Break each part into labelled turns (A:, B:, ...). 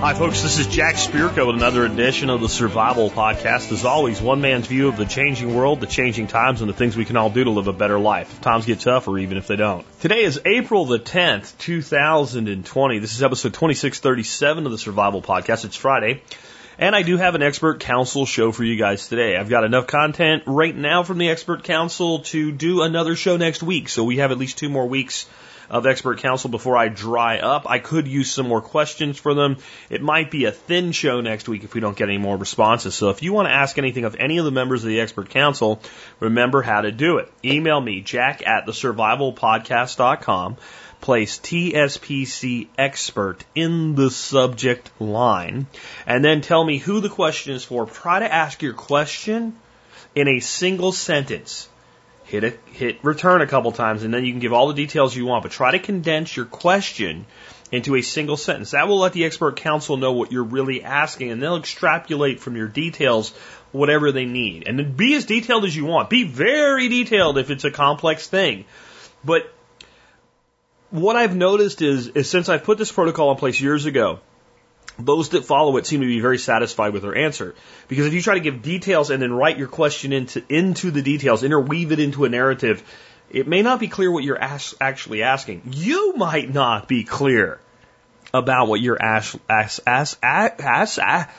A: Hi, folks. This is Jack Spirko with another edition of the Survival Podcast. As always, one man's view of the changing world, the changing times, and the things we can all do to live a better life. If times get tougher, even if they don't. Today is April the 10th, 2020. This is episode 2637 of the Survival Podcast. It's Friday. And I do have an expert council show for you guys today. I've got enough content right now from the expert council to do another show next week. So we have at least two more weeks of expert council before I dry up. I could use some more questions for them. It might be a thin show next week if we don't get any more responses. So if you want to ask anything of any of the members of the expert council, remember how to do it. Email me, jack at the survivalpodcast.com place TSPC expert in the subject line, and then tell me who the question is for. Try to ask your question in a single sentence. Hit it, hit return a couple times, and then you can give all the details you want. But try to condense your question into a single sentence. That will let the expert counsel know what you're really asking, and they'll extrapolate from your details whatever they need. And then be as detailed as you want. Be very detailed if it's a complex thing. But what I've noticed is, is since I put this protocol in place years ago, those that follow it seem to be very satisfied with their answer. Because if you try to give details and then write your question into, into the details, interweave it into a narrative, it may not be clear what you're as, actually asking. You might not be clear about what you're ask, ask, ask, ask, ask,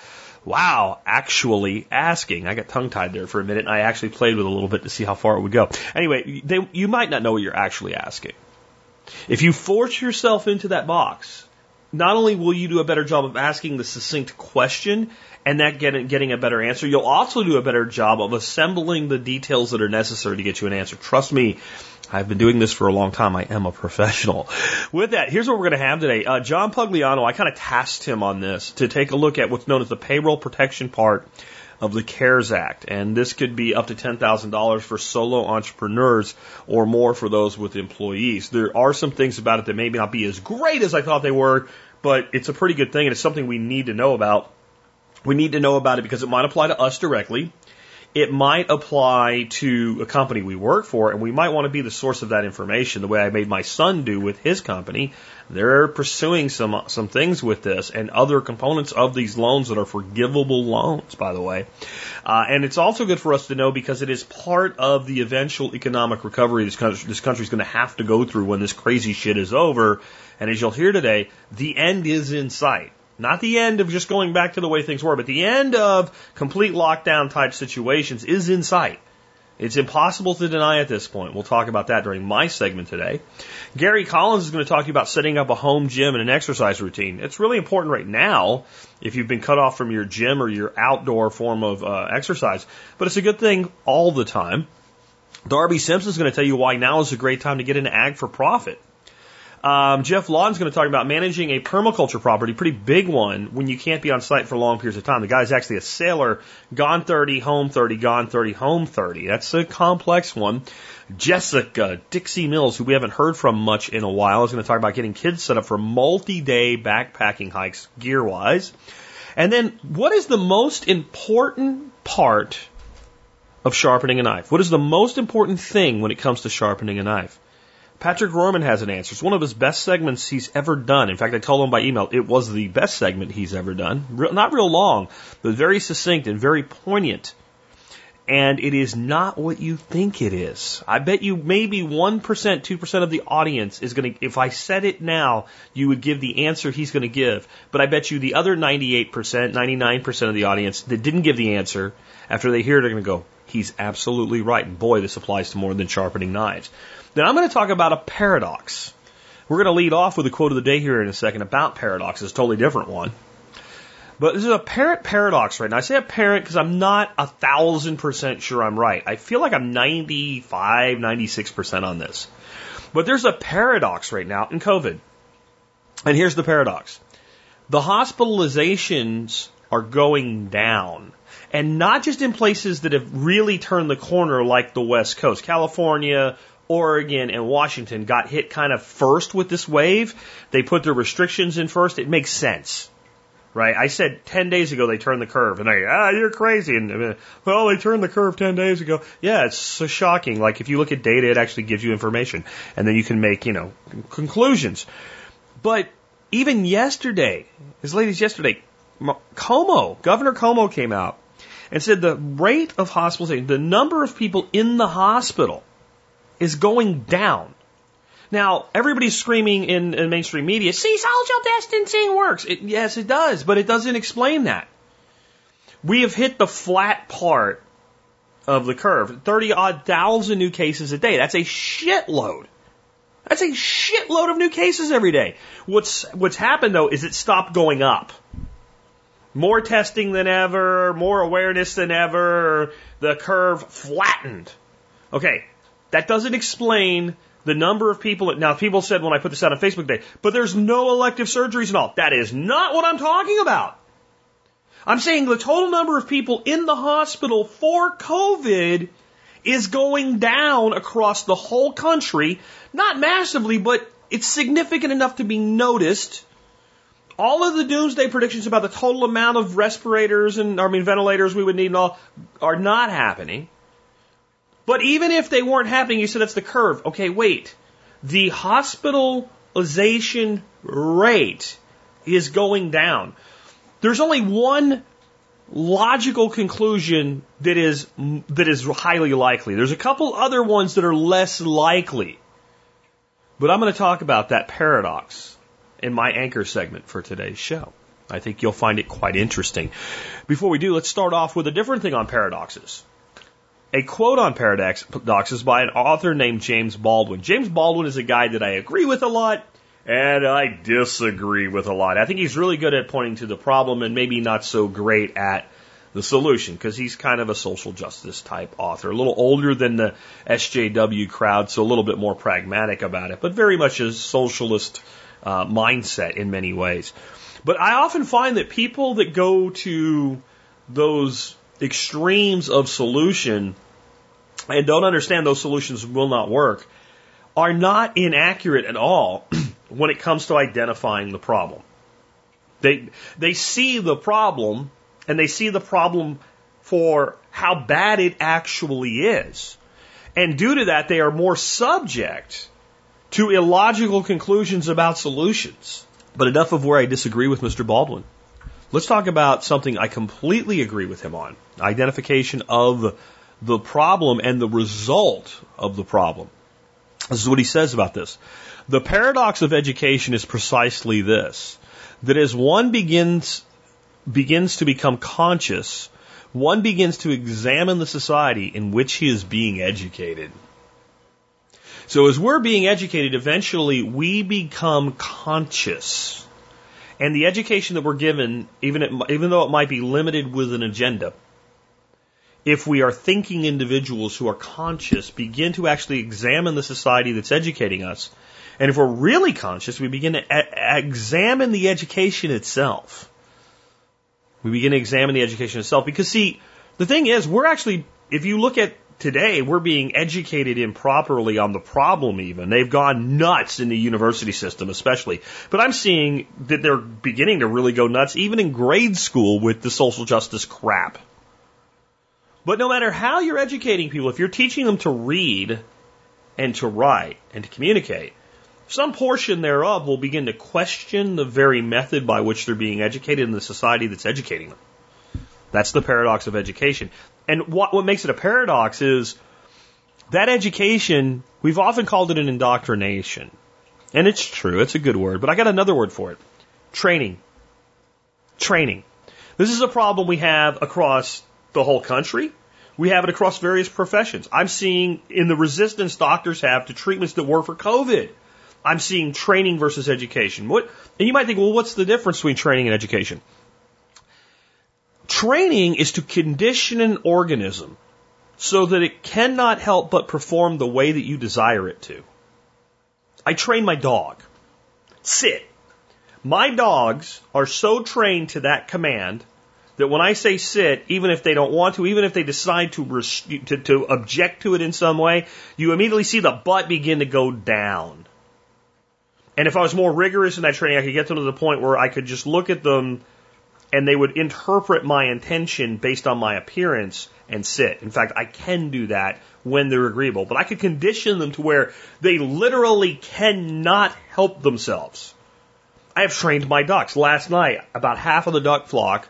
A: wow, actually asking. I got tongue tied there for a minute and I actually played with it a little bit to see how far it would go. Anyway, they, you might not know what you're actually asking. If you force yourself into that box, not only will you do a better job of asking the succinct question and that getting, getting a better answer, you'll also do a better job of assembling the details that are necessary to get you an answer. Trust me, I've been doing this for a long time. I am a professional. With that, here's what we're going to have today. Uh, John Pugliano, I kind of tasked him on this to take a look at what's known as the payroll protection part of the CARES Act. And this could be up to $10,000 for solo entrepreneurs or more for those with employees. There are some things about it that may not be as great as I thought they were, but it's a pretty good thing and it's something we need to know about. We need to know about it because it might apply to us directly. It might apply to a company we work for, and we might want to be the source of that information, the way I made my son do with his company. They're pursuing some some things with this and other components of these loans that are forgivable loans, by the way. Uh, and it's also good for us to know because it is part of the eventual economic recovery this country this country is going to have to go through when this crazy shit is over. And as you'll hear today, the end is in sight. Not the end of just going back to the way things were, but the end of complete lockdown type situations is in sight. It's impossible to deny at this point. We'll talk about that during my segment today. Gary Collins is going to talk to you about setting up a home gym and an exercise routine. It's really important right now if you've been cut off from your gym or your outdoor form of uh, exercise, but it's a good thing all the time. Darby Simpson is going to tell you why now is a great time to get into ag for profit. Um, Geoff Lawton's going to talk about managing a permaculture property, pretty big one, when you can't be on site for long periods of time. The guy's actually a sailor, gone 30, home 30, gone 30, home 30. That's a complex one. Jessica Dixie Mills, who we haven't heard from much in a while, is going to talk about getting kids set up for multi-day backpacking hikes gear-wise. And then, what is the most important part of sharpening a knife? What is the most important thing when it comes to sharpening a knife? Patrick Rorman has an answer. It's one of his best segments he's ever done. In fact, I told him by email it was the best segment he's ever done. Real, not real long, but very succinct and very poignant. And it is not what you think it is. I bet you maybe 1%, 2% of the audience is going to, if I said it now, you would give the answer he's going to give. But I bet you the other 98%, 99% of the audience that didn't give the answer, after they hear it, are going to go, he's absolutely right. And boy, this applies to more than sharpening knives. Then I'm going to talk about a paradox. We're going to lead off with a quote of the day here in a second about paradox. It's a totally different one. But this is a parent paradox right now. I say a parent because I'm not a thousand percent sure I'm right. I feel like I'm 95, 96% on this. But there's a paradox right now in COVID. And here's the paradox. The hospitalizations are going down. And not just in places that have really turned the corner like the West Coast. California, Oregon and Washington got hit kind of first with this wave. They put their restrictions in first. It makes sense. right? I said 10 days ago they turned the curve, and I, ah, you're crazy. And, uh, well, they turned the curve 10 days ago. Yeah, it's so shocking. Like, if you look at data, it actually gives you information, and then you can make, you know, conclusions. But even yesterday, as late as yesterday, Cuomo, Governor Cuomo came out and said the rate of hospitalization, the number of people in the hospital is going down. Now, everybody's screaming in, in mainstream media, see, social distancing works. It, yes, it does, but it doesn't explain that. We have hit the flat part of the curve. 30 odd thousand new cases a day. That's a shitload. That's a shitload of new cases every day. What's, what's happened though is it stopped going up. More testing than ever, more awareness than ever, the curve flattened. Okay, that doesn't explain the number of people. that, Now, people said when I put this out on Facebook Day, but there's no elective surgeries and all. That is not what I'm talking about. I'm saying the total number of people in the hospital for COVID is going down across the whole country. Not massively, but it's significant enough to be noticed. All of the doomsday predictions about the total amount of respirators and, I mean, ventilators we would need and all are not happening. But even if they weren't happening, you said that's the curve. Okay, wait. The hospitalization rate is going down. There's only one logical conclusion that is that is highly likely. There's a couple other ones that are less likely. But I'm going to talk about that paradox in my anchor segment for today's show. I think you'll find it quite interesting. Before we do, let's start off with a different thing on paradoxes. A quote on paradox paradoxes by an author named James Baldwin. James Baldwin is a guy that I agree with a lot and I disagree with a lot. I think he's really good at pointing to the problem and maybe not so great at the solution because he's kind of a social justice type author, a little older than the SJW crowd, so a little bit more pragmatic about it, but very much a socialist uh, mindset in many ways. But I often find that people that go to those extremes of solution and don't understand those solutions will not work are not inaccurate at all when it comes to identifying the problem. They, they see the problem and they see the problem for how bad it actually is. And due to that, they are more subject to illogical conclusions about solutions. But enough of where I disagree with Mr. Baldwin. Let's talk about something I completely agree with him on identification of the problem and the result of the problem. This is what he says about this. The paradox of education is precisely this that as one begins begins to become conscious, one begins to examine the society in which he is being educated. So as we're being educated, eventually we become conscious. And the education that we're given, even, it, even though it might be limited with an agenda, if we are thinking individuals who are conscious, begin to actually examine the society that's educating us. And if we're really conscious, we begin to a- examine the education itself. We begin to examine the education itself because see, the thing is, we're actually, if you look at today, we're being educated improperly on the problem even. They've gone nuts in the university system, especially. But I'm seeing that they're beginning to really go nuts even in grade school with the social justice crap. But no matter how you're educating people, if you're teaching them to read and to write and to communicate, some portion thereof will begin to question the very method by which they're being educated in the society that's educating them. That's the paradox of education. And what, what makes it a paradox is that education, we've often called it an indoctrination. And it's true, it's a good word, but I got another word for it. Training. Training. This is a problem we have across the whole country. We have it across various professions. I'm seeing in the resistance doctors have to treatments that work for COVID. I'm seeing training versus education. What, and you might think, well, what's the difference between training and education? Training is to condition an organism so that it cannot help but perform the way that you desire it to. I train my dog. Sit. My dogs are so trained to that command that when I say sit, even if they don't want to, even if they decide to, res- to, to object to it in some way, you immediately see the butt begin to go down. And if I was more rigorous in that training, I could get them to the point where I could just look at them and they would interpret my intention based on my appearance and sit. In fact, I can do that when they're agreeable, but I could condition them to where they literally cannot help themselves. I have trained my ducks. Last night, about half of the duck flock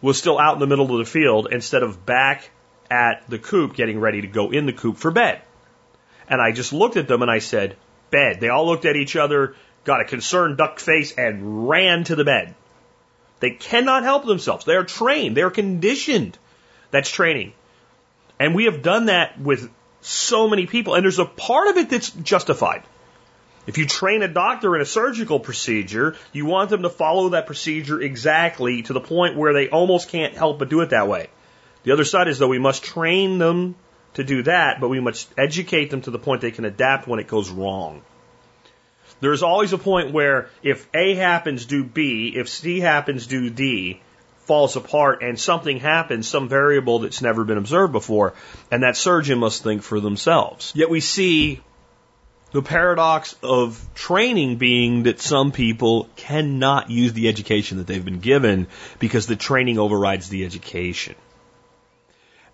A: was still out in the middle of the field instead of back at the coop getting ready to go in the coop for bed. And I just looked at them and I said, bed. They all looked at each other, got a concerned duck face, and ran to the bed. They cannot help themselves. They are trained. They are conditioned. That's training. And we have done that with so many people. And there's a part of it that's justified. If you train a doctor in a surgical procedure, you want them to follow that procedure exactly to the point where they almost can't help but do it that way. The other side is though we must train them to do that, but we must educate them to the point they can adapt when it goes wrong. There's always a point where if A happens, do B, if C happens, do D, falls apart and something happens, some variable that's never been observed before, and that surgeon must think for themselves. Yet we see the paradox of training being that some people cannot use the education that they've been given because the training overrides the education.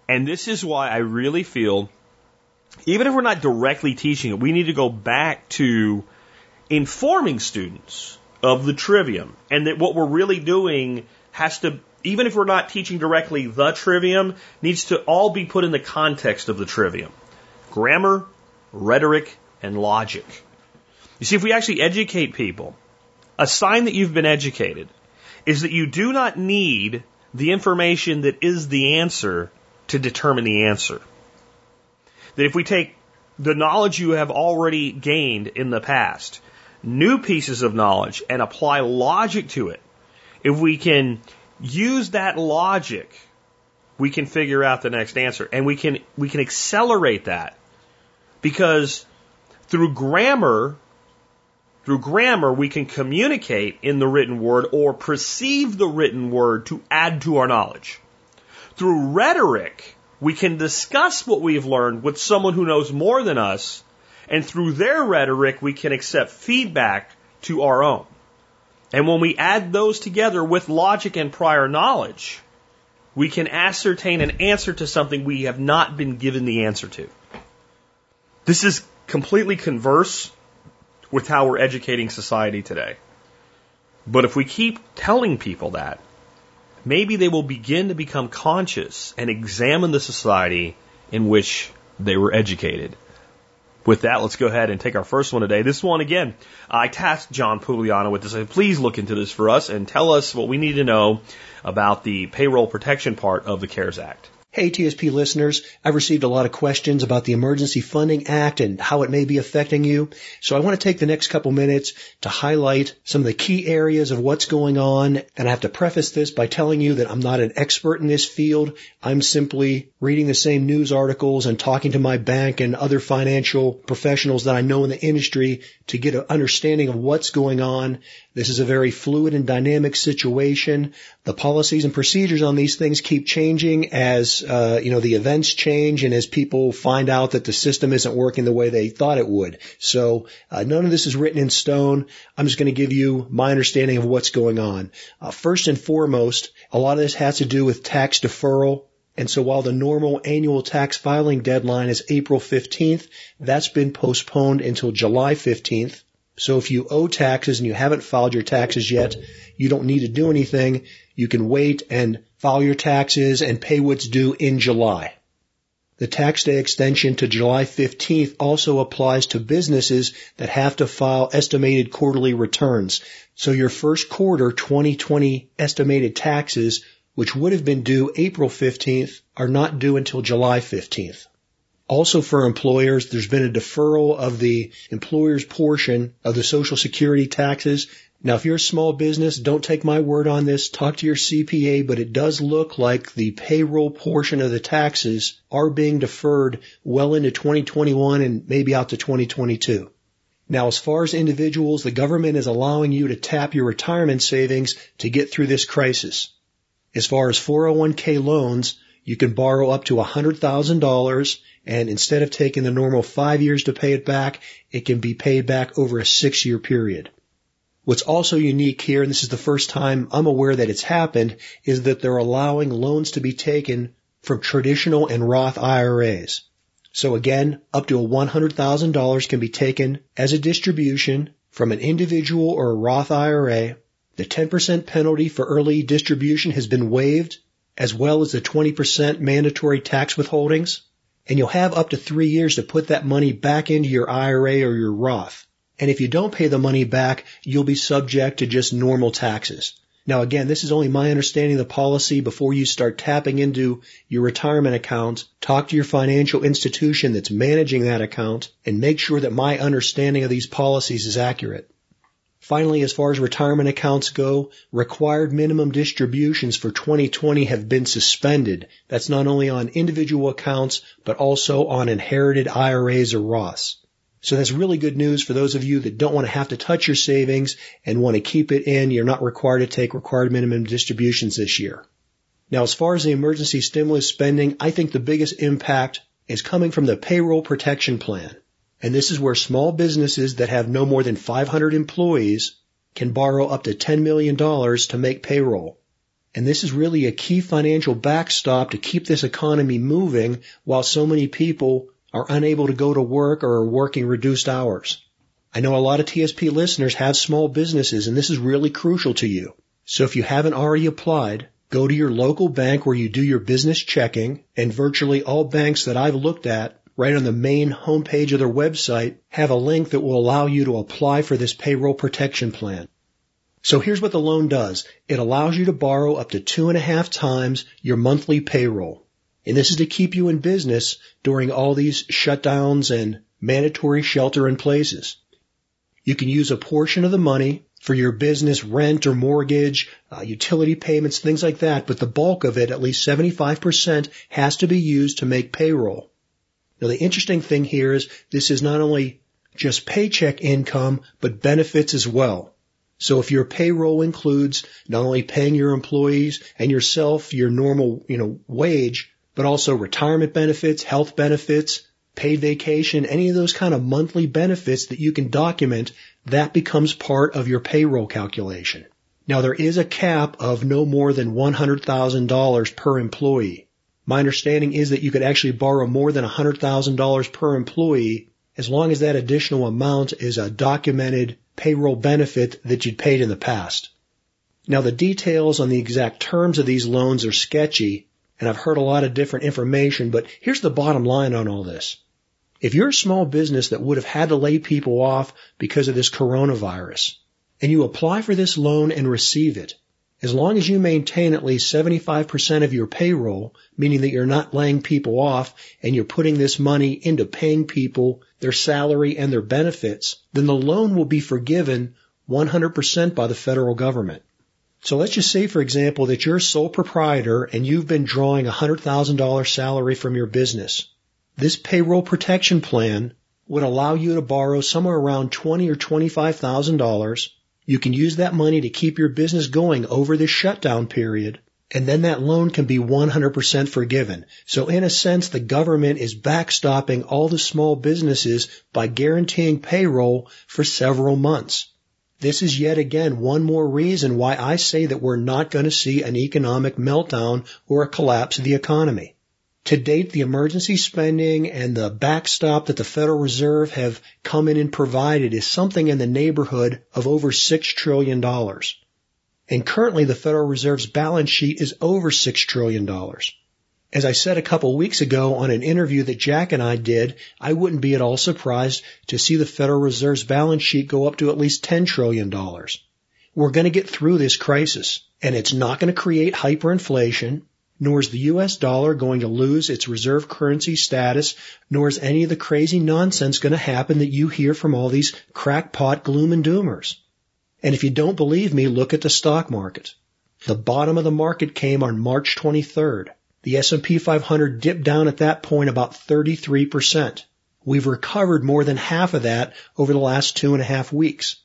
A: And this is why I really feel, even if we're not directly teaching it, we need to go back to informing students of the trivium and that what we're really doing has to, even if we're not teaching directly the trivium, needs to all be put in the context of the trivium. Grammar, rhetoric, and logic. You see, if we actually educate people, a sign that you've been educated is that you do not need the information that is the answer to determine the answer. That if we take the knowledge you have already gained in the past, new pieces of knowledge, and apply logic to it, if we can use that logic, we can figure out the next answer. And we can, we can accelerate that because through grammar, through grammar, we can communicate in the written word or perceive the written word to add to our knowledge. Through rhetoric, we can discuss what we've learned with someone who knows more than us, and through their rhetoric, we can accept feedback to our own. And when we add those together with logic and prior knowledge, we can ascertain an answer to something we have not been given the answer to. This is completely converse with how we're educating society today. But if we keep telling people that, maybe they will begin to become conscious and examine the society in which they were educated. With that, let's go ahead and take our first one today. This one again, I tasked John Pugliano with this. Please look into this for us and tell us what we need to know about the payroll protection part of the CARES Act.
B: Hey, TSP listeners, I've received a lot of questions about the Emergency Funding Act and how it may be affecting you. So I want to take the next couple minutes to highlight some of the key areas of what's going on. And I have to preface this by telling you that I'm not an expert in this field. I'm simply reading the same news articles and talking to my bank and other financial professionals that I know in the industry to get an understanding of what's going on. This is a very fluid and dynamic situation. The policies and procedures on these things keep changing as uh, you know the events change and as people find out that the system isn't working the way they thought it would. So uh, none of this is written in stone. I'm just going to give you my understanding of what's going on. Uh, first and foremost, a lot of this has to do with tax deferral and so while the normal annual tax filing deadline is April 15th, that's been postponed until July 15th. So if you owe taxes and you haven't filed your taxes yet, you don't need to do anything. You can wait and file your taxes and pay what's due in July. The tax day extension to July 15th also applies to businesses that have to file estimated quarterly returns. So your first quarter 2020 estimated taxes, which would have been due April 15th, are not due until July 15th. Also for employers, there's been a deferral of the employer's portion of the Social Security taxes. Now, if you're a small business, don't take my word on this. Talk to your CPA, but it does look like the payroll portion of the taxes are being deferred well into 2021 and maybe out to 2022. Now, as far as individuals, the government is allowing you to tap your retirement savings to get through this crisis. As far as 401k loans, you can borrow up to $100,000 and instead of taking the normal five years to pay it back, it can be paid back over a six year period. What's also unique here, and this is the first time I'm aware that it's happened, is that they're allowing loans to be taken from traditional and Roth IRAs. So again, up to $100,000 can be taken as a distribution from an individual or a Roth IRA. The 10% penalty for early distribution has been waived, as well as the 20% mandatory tax withholdings. And you'll have up to three years to put that money back into your IRA or your Roth. And if you don't pay the money back, you'll be subject to just normal taxes. Now again, this is only my understanding of the policy before you start tapping into your retirement account. Talk to your financial institution that's managing that account and make sure that my understanding of these policies is accurate. Finally, as far as retirement accounts go, required minimum distributions for 2020 have been suspended. That's not only on individual accounts, but also on inherited IRAs or Roths. So that's really good news for those of you that don't want to have to touch your savings and want to keep it in. You're not required to take required minimum distributions this year. Now, as far as the emergency stimulus spending, I think the biggest impact is coming from the payroll protection plan. And this is where small businesses that have no more than 500 employees can borrow up to $10 million to make payroll. And this is really a key financial backstop to keep this economy moving while so many people are unable to go to work or are working reduced hours. I know a lot of TSP listeners have small businesses and this is really crucial to you. So if you haven't already applied, go to your local bank where you do your business checking and virtually all banks that I've looked at right on the main homepage of their website have a link that will allow you to apply for this payroll protection plan. So here's what the loan does. It allows you to borrow up to two and a half times your monthly payroll. And this is to keep you in business during all these shutdowns and mandatory shelter in places. You can use a portion of the money for your business rent or mortgage, uh, utility payments, things like that, but the bulk of it, at least 75%, has to be used to make payroll. Now the interesting thing here is this is not only just paycheck income, but benefits as well. So if your payroll includes not only paying your employees and yourself your normal, you know, wage, but also retirement benefits, health benefits, paid vacation, any of those kind of monthly benefits that you can document, that becomes part of your payroll calculation. Now there is a cap of no more than $100,000 per employee. My understanding is that you could actually borrow more than $100,000 per employee as long as that additional amount is a documented payroll benefit that you'd paid in the past. Now the details on the exact terms of these loans are sketchy, and I've heard a lot of different information, but here's the bottom line on all this. If you're a small business that would have had to lay people off because of this coronavirus, and you apply for this loan and receive it, as long as you maintain at least 75% of your payroll, meaning that you're not laying people off and you're putting this money into paying people their salary and their benefits, then the loan will be forgiven 100% by the federal government. So let's just say, for example, that you're a sole proprietor and you've been drawing a $100,000 salary from your business. This payroll protection plan would allow you to borrow somewhere around twenty or $25,000. You can use that money to keep your business going over this shutdown period. And then that loan can be 100% forgiven. So in a sense, the government is backstopping all the small businesses by guaranteeing payroll for several months. This is yet again one more reason why I say that we're not going to see an economic meltdown or a collapse of the economy. To date, the emergency spending and the backstop that the Federal Reserve have come in and provided is something in the neighborhood of over $6 trillion. And currently the Federal Reserve's balance sheet is over $6 trillion. As I said a couple weeks ago on an interview that Jack and I did, I wouldn't be at all surprised to see the Federal Reserve's balance sheet go up to at least $10 trillion. We're going to get through this crisis and it's not going to create hyperinflation, nor is the US dollar going to lose its reserve currency status, nor is any of the crazy nonsense going to happen that you hear from all these crackpot gloom and doomers. And if you don't believe me, look at the stock market. The bottom of the market came on March 23rd. The S&P 500 dipped down at that point about 33%. We've recovered more than half of that over the last two and a half weeks.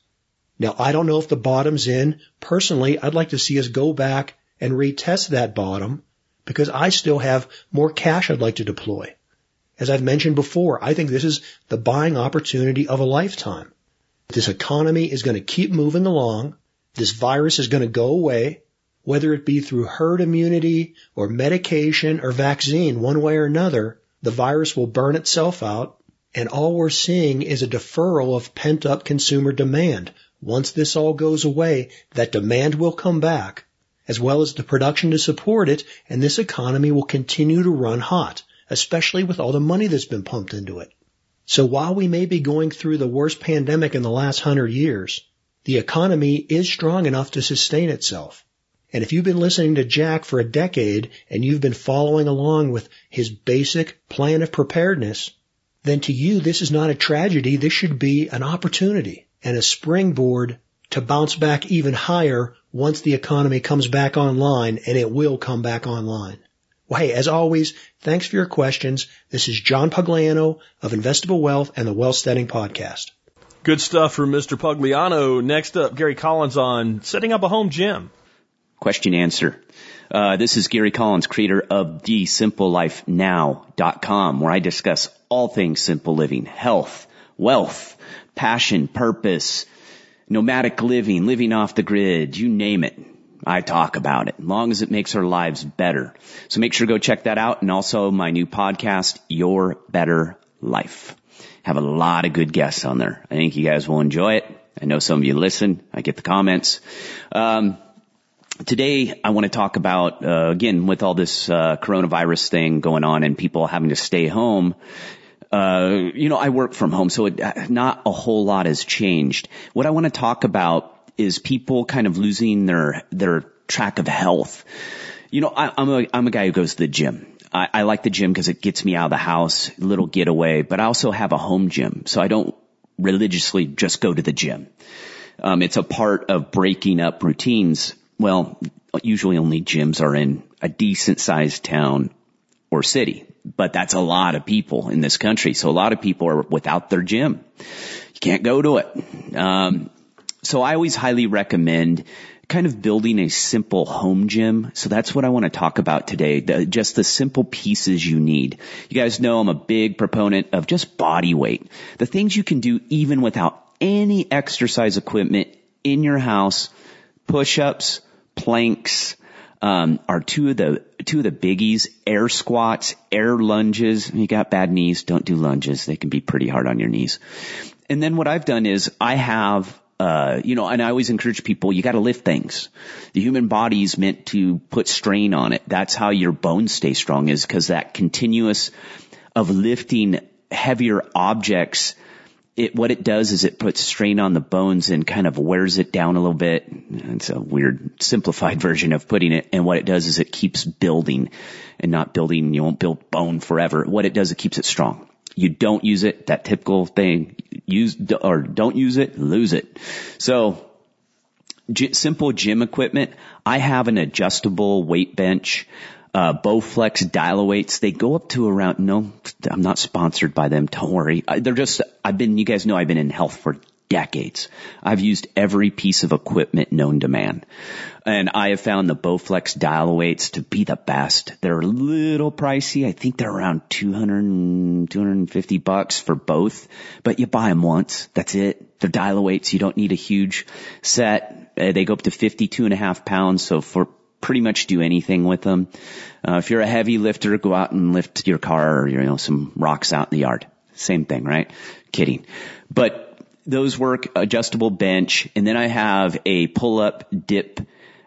B: Now, I don't know if the bottom's in. Personally, I'd like to see us go back and retest that bottom because I still have more cash I'd like to deploy. As I've mentioned before, I think this is the buying opportunity of a lifetime. This economy is going to keep moving along. This virus is going to go away, whether it be through herd immunity or medication or vaccine, one way or another, the virus will burn itself out. And all we're seeing is a deferral of pent up consumer demand. Once this all goes away, that demand will come back, as well as the production to support it, and this economy will continue to run hot, especially with all the money that's been pumped into it. So while we may be going through the worst pandemic in the last hundred years, the economy is strong enough to sustain itself. And if you've been listening to Jack for a decade and you've been following along with his basic plan of preparedness, then to you this is not a tragedy. This should be an opportunity and a springboard to bounce back even higher once the economy comes back online and it will come back online. Well, hey, as always, thanks for your questions. This is John Pugliano of Investable Wealth and the Wealthsteading Podcast.
A: Good stuff from Mr. Pugliano. Next up, Gary Collins on setting up a home gym.
C: Question answer. Uh, this is Gary Collins, creator of thesimplelifenow.com, where I discuss all things simple living, health, wealth, passion, purpose, nomadic living, living off the grid, you name it. I talk about it, as long as it makes our lives better. So make sure to go check that out and also my new podcast, Your Better Life. Have a lot of good guests on there. I think you guys will enjoy it. I know some of you listen. I get the comments. Um, today I want to talk about, uh, again, with all this, uh, coronavirus thing going on and people having to stay home, uh, you know, I work from home, so it, not a whole lot has changed. What I want to talk about is people kind of losing their their track of health. You know, I, I'm a I'm a guy who goes to the gym. I, I like the gym because it gets me out of the house, little getaway. But I also have a home gym, so I don't religiously just go to the gym. Um, it's a part of breaking up routines. Well, usually only gyms are in a decent sized town or city, but that's a lot of people in this country. So a lot of people are without their gym. You can't go to it. Um, so I always highly recommend kind of building a simple home gym. So that's what I want to talk about today. The, just the simple pieces you need. You guys know I'm a big proponent of just body weight. The things you can do even without any exercise equipment in your house, push-ups, planks, um, are two of the two of the biggies. Air squats, air lunges. you got bad knees, don't do lunges. They can be pretty hard on your knees. And then what I've done is I have uh, you know, and I always encourage people, you gotta lift things. The human body is meant to put strain on it. That's how your bones stay strong is because that continuous of lifting heavier objects, it, what it does is it puts strain on the bones and kind of wears it down a little bit. It's a weird simplified version of putting it. And what it does is it keeps building and not building, you won't build bone forever. What it does, it keeps it strong you don't use it, that typical thing, use, or don't use it, lose it. So, simple gym equipment. I have an adjustable weight bench, uh, Bowflex Dial-A-Weights. They go up to around, no, I'm not sponsored by them. Don't worry. They're just, I've been, you guys know I've been in health for decades. I've used every piece of equipment known to man. And I have found the Bowflex Dial-A-Weights to be the best. They're a little pricey. I think they're around 200, 250 bucks for both, but you buy them once. That's it. They're Dial-A-Weights. You don't need a huge set. Uh, they go up to 52 and a half pounds. So for pretty much do anything with them. Uh, if you're a heavy lifter, go out and lift your car or, you know, some rocks out in the yard. Same thing, right? Kidding. But those work adjustable bench. And then I have a pull up dip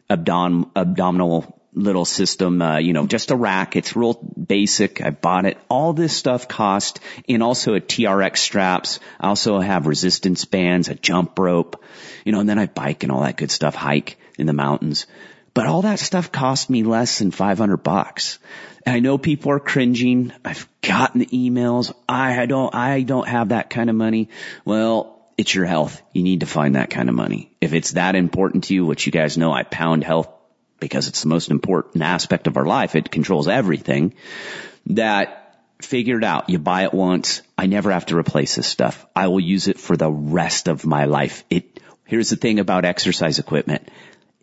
C: abdom- abdominal little system, uh, you know, just a rack. It's real basic. I bought it. All this stuff cost and also a TRX straps. I also have resistance bands, a jump rope, you know, and then I bike and all that good stuff, hike in the mountains. But all that stuff cost me less than 500 bucks. And I know people are cringing. I've gotten the emails. I don't, I don't have that kind of money. Well, it's your health. You need to find that kind of money. If it's that important to you, which you guys know I pound health because it's the most important aspect of our life. It controls everything that figure it out. You buy it once. I never have to replace this stuff. I will use it for the rest of my life. It, here's the thing about exercise equipment.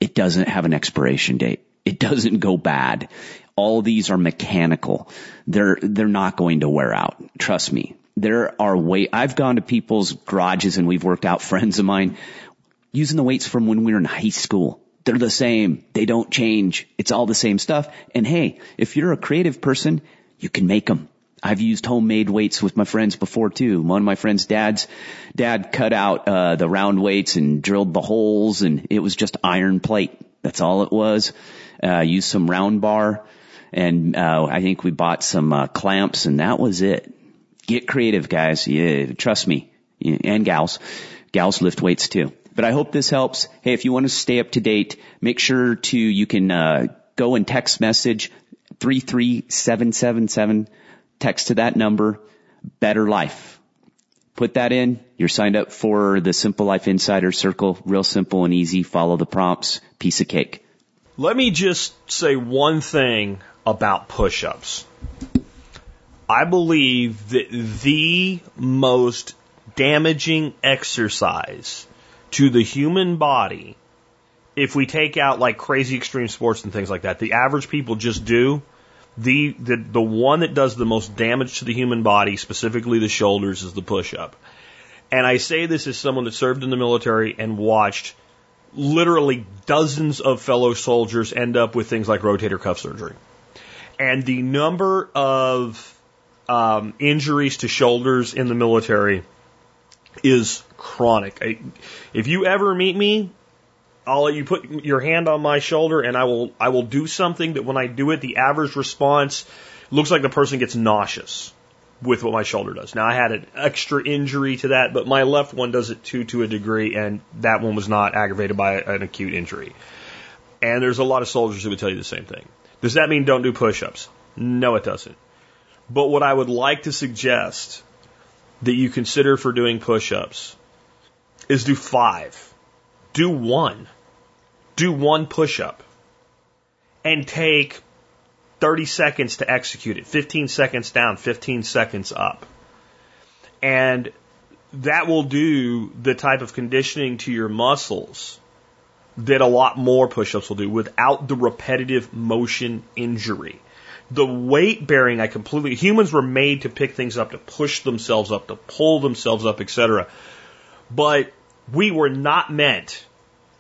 C: It doesn't have an expiration date. It doesn't go bad. All these are mechanical. They're, they're not going to wear out. Trust me. There are way, I've gone to people's garages and we've worked out friends of mine using the weights from when we were in high school. They're the same. They don't change. It's all the same stuff. And hey, if you're a creative person, you can make them. I've used homemade weights with my friends before too. One of my friends' dad's dad cut out uh, the round weights and drilled the holes, and it was just iron plate. That's all it was. Uh, used some round bar, and uh, I think we bought some uh, clamps, and that was it. Get creative, guys. Yeah, trust me, and gals. Gals lift weights too. But I hope this helps. Hey, if you want to stay up to date, make sure to you can uh, go and text message three three seven seven seven text to that number, better life. Put that in. You're signed up for the Simple Life Insider Circle. Real simple and easy. Follow the prompts. Piece of cake.
A: Let me just say one thing about push-ups. I believe that the most damaging exercise to the human body, if we take out like crazy extreme sports and things like that, the average people just do, the, the, the one that does the most damage to the human body, specifically the shoulders, is the push up. And I say this as someone that served in the military and watched literally dozens of fellow soldiers end up with things like rotator cuff surgery. And the number of um, injuries to shoulders in the military is chronic. I, if you ever meet me, I'll let you put your hand on my shoulder and I will I will do something that when I do it the average response looks like the person gets nauseous with what my shoulder does. Now I had an extra injury to that, but my left one does it too to a degree and that one was not aggravated by an acute injury. And there's a lot of soldiers who would tell you the same thing. Does that mean don't do push-ups? No, it doesn't. But what I would like to suggest that you consider for doing push-ups is do five. Do one do one push up and take 30 seconds to execute it, 15 seconds down, 15 seconds up. And that will do the type of conditioning to your muscles that a lot more push ups will do without the repetitive motion injury. The weight bearing, I completely, humans were made to pick things up, to push themselves up, to pull themselves up, etc. But we were not meant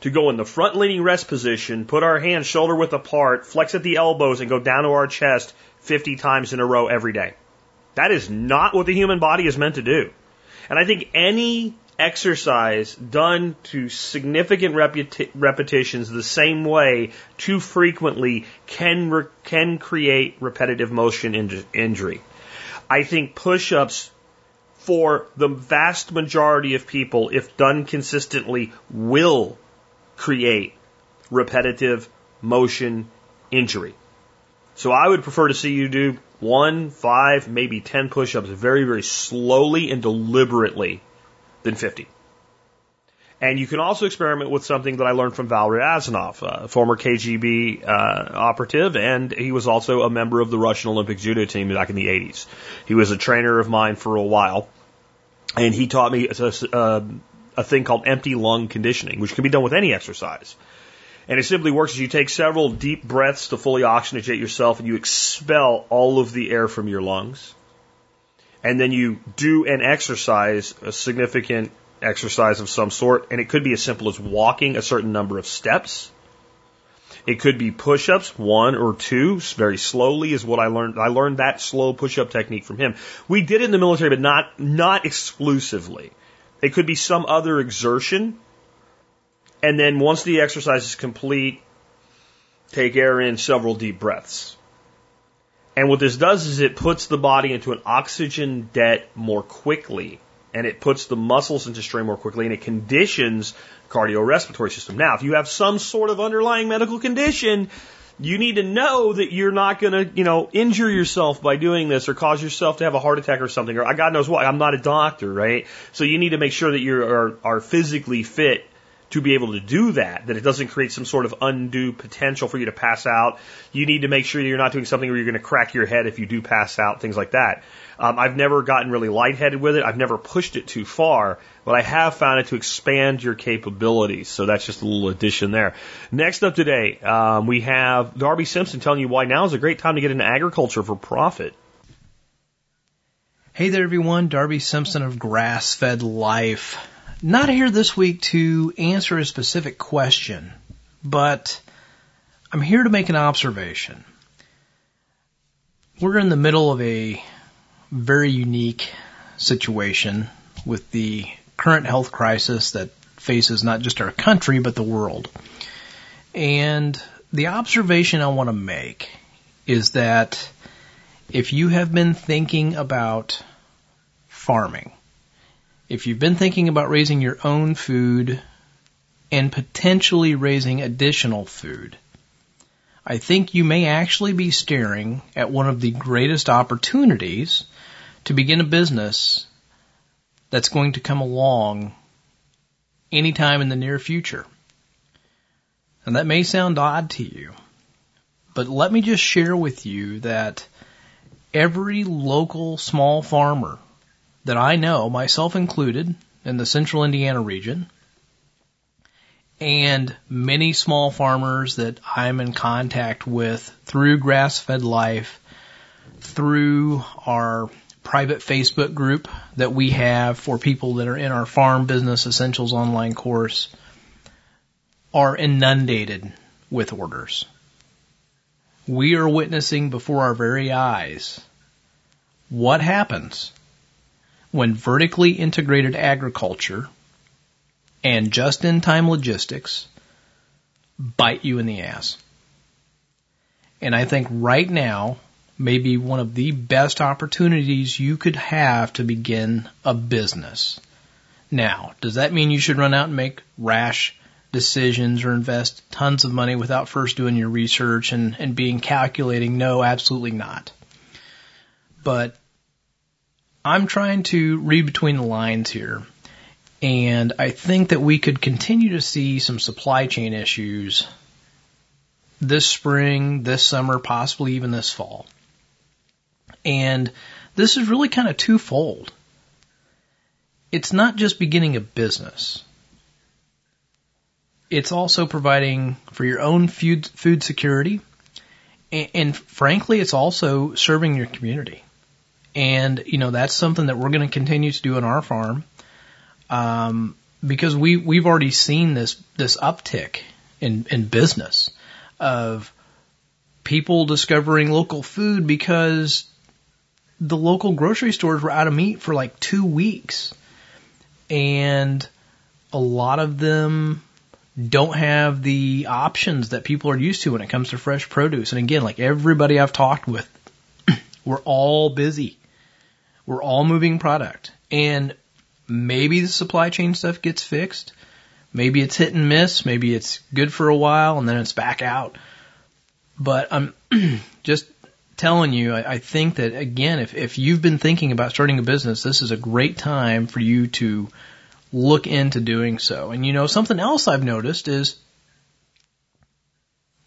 A: to go in the front leaning rest position, put our hands shoulder width apart, flex at the elbows, and go down to our chest 50 times in a row every day. That is not what the human body is meant to do. And I think any exercise done to significant repeti- repetitions the same way too frequently can re- can create repetitive motion in- injury. I think push-ups for the vast majority of people if done consistently will create repetitive motion injury. So I would prefer to see you do one, five, maybe 10 push ups very, very slowly and deliberately than 50. And you can also experiment with something that I learned from Valery Ryazanov, a former KGB uh, operative, and he was also a member of the Russian Olympic judo team back in the 80s. He was a trainer of mine for a while, and he taught me a, a, thing called empty lung conditioning, which can be done with any exercise. And it simply works as you take several deep breaths to fully oxygenate yourself and you expel all of the air from your lungs. And then you do an exercise, a significant exercise of some sort, and it could be as simple as walking a certain number of steps. It could be push-ups, one or two, very slowly is what I learned. I learned that slow push-up technique from him. We did it in the military, but not, not exclusively. It could be some other exertion. And then once the exercise is complete, take air in several deep breaths. And what this does is it puts the body into an oxygen debt more quickly and it puts the muscles into strain more quickly and it conditions cardiorespiratory system. Now, if you have some sort of underlying medical condition, you need to know that you're not going to, you know, injure yourself by doing this or cause yourself to have a heart attack or something. Or God knows what. I'm not a doctor, right? So you need to make sure that you are, are physically fit to be able to do that, that it doesn't create some sort of undue potential for you to pass out. You need to make sure you're not doing something where you're going to crack your head if you do pass out, things like that. Um, I've never gotten really lightheaded with it. I've never pushed it too far, but I have found it to expand your capabilities. So that's just a little addition there. Next up today, um, we have Darby Simpson telling you why now is a great time to get into agriculture for profit.
D: Hey there, everyone. Darby Simpson of Grass Fed Life. Not here this week to answer a specific question, but I'm here to make an observation. We're in the middle of a very unique situation with the current health crisis that faces not just our country, but the world. And the observation I want to make is that if you have been thinking about farming, if you've been thinking about raising your own food and potentially raising additional food, I think you may actually be staring at one of the greatest opportunities to begin a business that's going to come along anytime in the near future. And that may sound odd to you, but let me just share with you that every local small farmer that I know, myself included, in the central Indiana region, and many small farmers that I'm in contact with through Grass Fed Life, through our private Facebook group that we have for people that are in our Farm Business Essentials online course, are inundated with orders. We are witnessing before our very eyes what happens when vertically integrated agriculture and just in time logistics bite you in the ass. And I think right now may be one of the best opportunities you could have to begin a business. Now, does that mean you should run out and make rash decisions or invest tons of money without first doing your research and, and being calculating? No, absolutely not. But I'm trying to read between the lines here. And I think that we could continue to see some supply chain issues this spring, this summer, possibly even this fall. And this is really kind of twofold. It's not just beginning a business it's also providing for your own food food security, and, and frankly, it's also serving your community. And you know that's something that we're going to continue to do on our farm, um, because we we've already seen this this uptick in in business of people discovering local food because the local grocery stores were out of meat for like two weeks, and a lot of them don't have the options that people are used to when it comes to fresh produce. And again, like everybody I've talked with, we're all busy. We're all moving product. And maybe the supply chain stuff gets fixed. Maybe it's hit and miss. Maybe it's good for a while and then it's back out. But I'm just telling you, I, I think that again, if, if you've been thinking about starting a business, this is a great time for you to look into doing so. And you know, something else I've noticed is,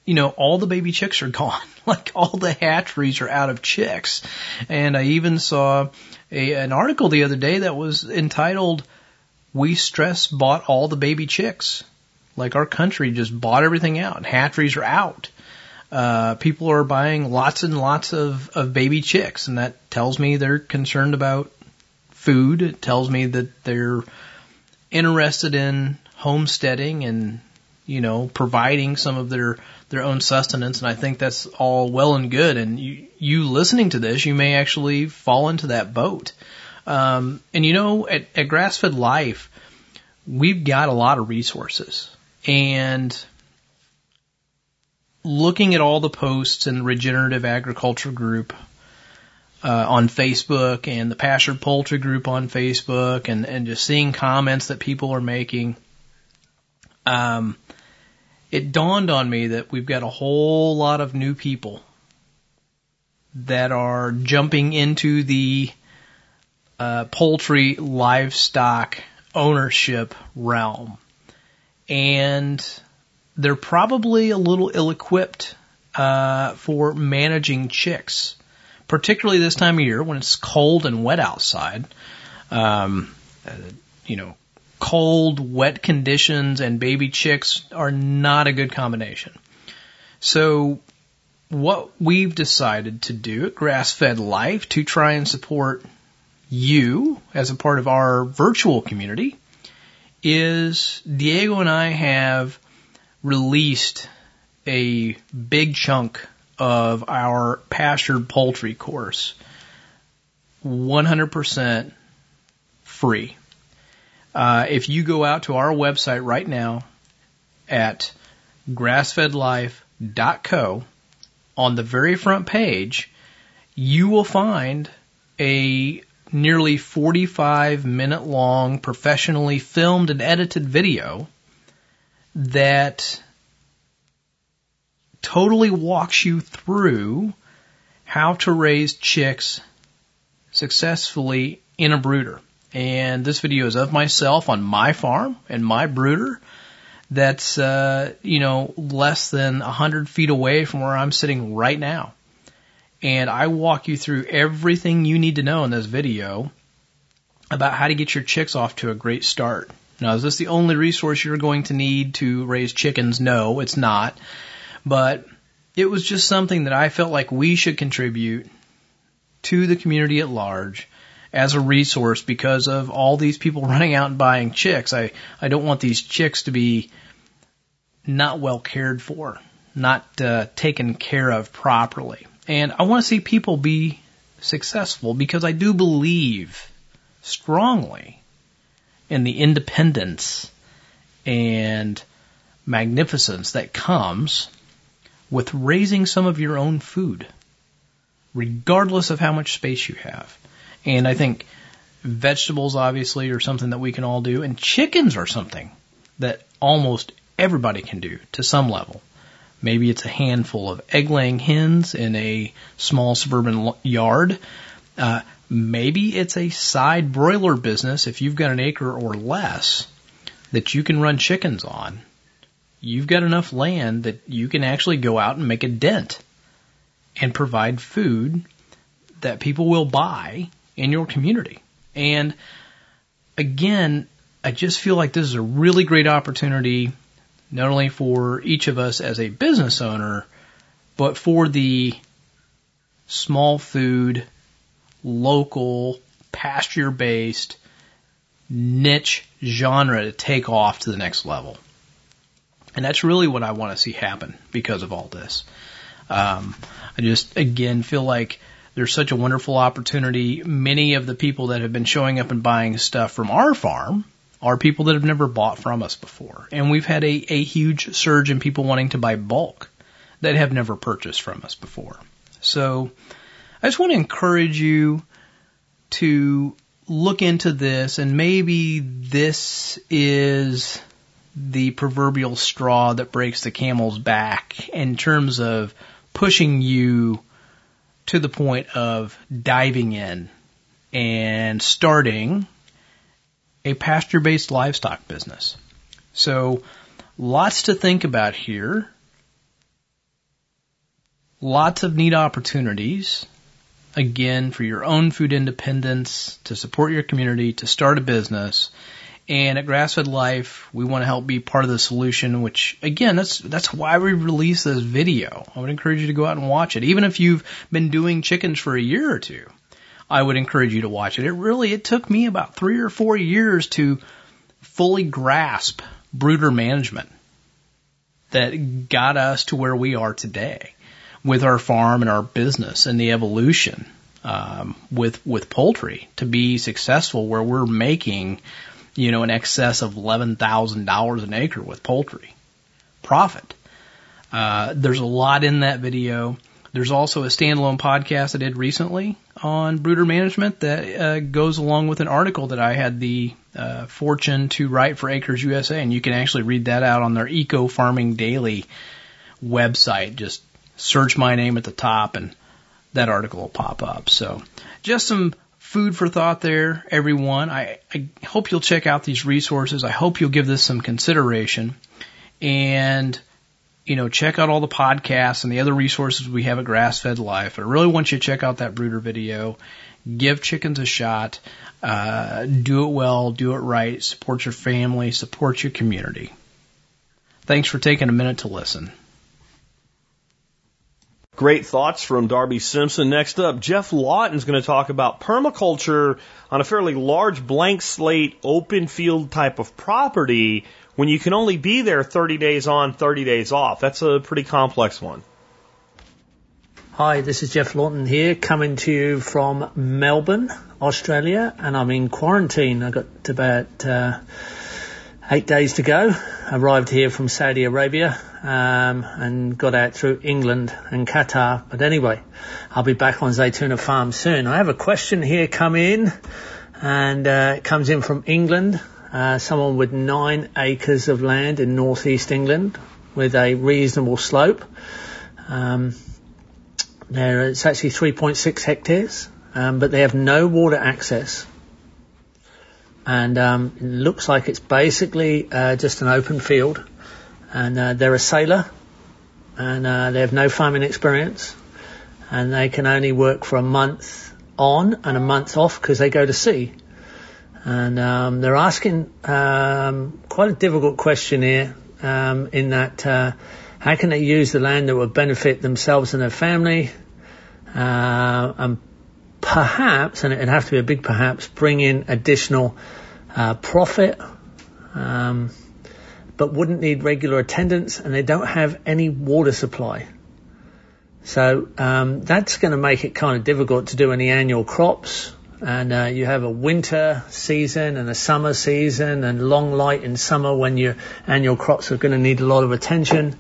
D: you know, all the baby chicks are gone. like all the hatcheries are out of chicks. And I even saw a, an article the other day that was entitled, We Stress Bought All the Baby Chicks. Like our country just bought everything out. Hatcheries are out. Uh, people are buying lots and lots of, of baby chicks, and that tells me they're concerned about food. It tells me that they're interested in homesteading and you know providing some of their their own sustenance. And I think that's all well and good. And you you listening to this you may actually fall into that boat. Um, and you know at, at grass-fed life we've got a lot of resources. And looking at all the posts in the regenerative agriculture group uh, on Facebook and the Pastured Poultry group on Facebook and, and just seeing comments that people are making, um, it dawned on me that we've got a whole lot of new people that are jumping into the uh, poultry livestock ownership realm. And they're probably a little ill equipped uh, for managing chicks particularly this time of year when it's cold and wet outside. Um, uh, you know, cold, wet conditions and baby chicks are not a good combination. So what we've decided to do at Grass Fed Life to try and support you as a part of our virtual community is Diego and I have released a big chunk of our pastured poultry course 100% free. Uh, if you go out to our website right now at grassfedlife.co, on the very front page, you will find a nearly 45 minute long professionally filmed and edited video that totally walks you through how to raise chicks successfully in a brooder. And this video is of myself on my farm and my brooder that's, uh, you know, less than a hundred feet away from where I'm sitting right now. And I walk you through everything you need to know in this video about how to get your chicks off to a great start. Now, is this the only resource you're going to need to raise chickens? No, it's not. But it was just something that I felt like we should contribute to the community at large as a resource because of all these people running out and buying chicks. I, I don't want these chicks to be not well cared for, not uh, taken care of properly. And I want to see people be successful because I do believe strongly in the independence and magnificence that comes with raising some of your own food, regardless of how much space you have. And I think vegetables obviously are something that we can all do, and chickens are something that almost everybody can do to some level. Maybe it's a handful of egg laying hens in a small suburban yard. Uh, maybe it's a side broiler business if you've got an acre or less that you can run chickens on. You've got enough land that you can actually go out and make a dent and provide food that people will buy in your community. And again, I just feel like this is a really great opportunity not only for each of us as a business owner, but for the small food, local, pasture based, niche genre to take off to the next level. And that's really what I want to see happen because of all this. Um, I just, again, feel like there's such a wonderful opportunity. Many of the people that have been showing up and buying stuff from our farm are people that have never bought from us before. And we've had a, a huge surge in people wanting to buy bulk that have never purchased from us before. So I just want to encourage you to look into this and maybe this is the proverbial straw that breaks the camel's back in terms of pushing you to the point of diving in and starting a pasture based livestock business. So lots to think about here. Lots of neat opportunities. Again, for your own food independence, to support your community, to start a business. And at Grassfed Life, we want to help be part of the solution, which again, that's, that's why we release this video. I would encourage you to go out and watch it. Even if you've been doing chickens for a year or two, I would encourage you to watch it. It really, it took me about three or four years to fully grasp brooder management that got us to where we are today with our farm and our business and the evolution um, with with poultry to be successful where we're making you know in excess of eleven thousand dollars an acre with poultry profit. Uh, there's a lot in that video. There's also a standalone podcast I did recently on brooder management that uh, goes along with an article that I had the uh, fortune to write for Acres USA, and you can actually read that out on their Eco Farming Daily website. Just search my name at the top, and that article will pop up. So, just some food for thought there, everyone. I, I hope you'll check out these resources. I hope you'll give this some consideration, and you know, check out all the podcasts and the other resources we have at Grass Fed Life. I really want you to check out that brooder video. Give chickens a shot. Uh, do it well, do it right, support your family, support your community. Thanks for taking a minute to listen.
A: Great thoughts from Darby Simpson. Next up, Geoff Lawton is going to talk about permaculture on a fairly large blank slate open field type of property when you can only be there 30 days on, 30 days off. That's a pretty complex one.
E: Hi, this is Geoff Lawton here, coming to you from Melbourne, Australia, and I'm in quarantine. I got about uh, eight days to go. Arrived here from Saudi Arabia um, and got out through England and Qatar. But anyway, I'll be back on Zaytuna Farm soon. I have a question here come in, and uh, it comes in from England. Uh, someone with nine acres of land in northeast England with a reasonable slope. Um, there, it's actually 3.6 hectares, um, but they have no water access. And um, it looks like it's basically uh, just an open field. And uh, they're a sailor, and uh, they have no farming experience, and they can only work for a month on and a month off because they go to sea. And um, they're asking um, quite a difficult question here, um, in that uh, how can they use the land that will benefit themselves and their family, uh, and perhaps, and it'd have to be a big perhaps, bring in additional uh, profit, um, but wouldn't need regular attendance, and they don't have any water supply. So um, that's going to make it kind of difficult to do any annual crops. And uh, you have a winter season and a summer season and long light in summer when your annual crops are going to need a lot of attention.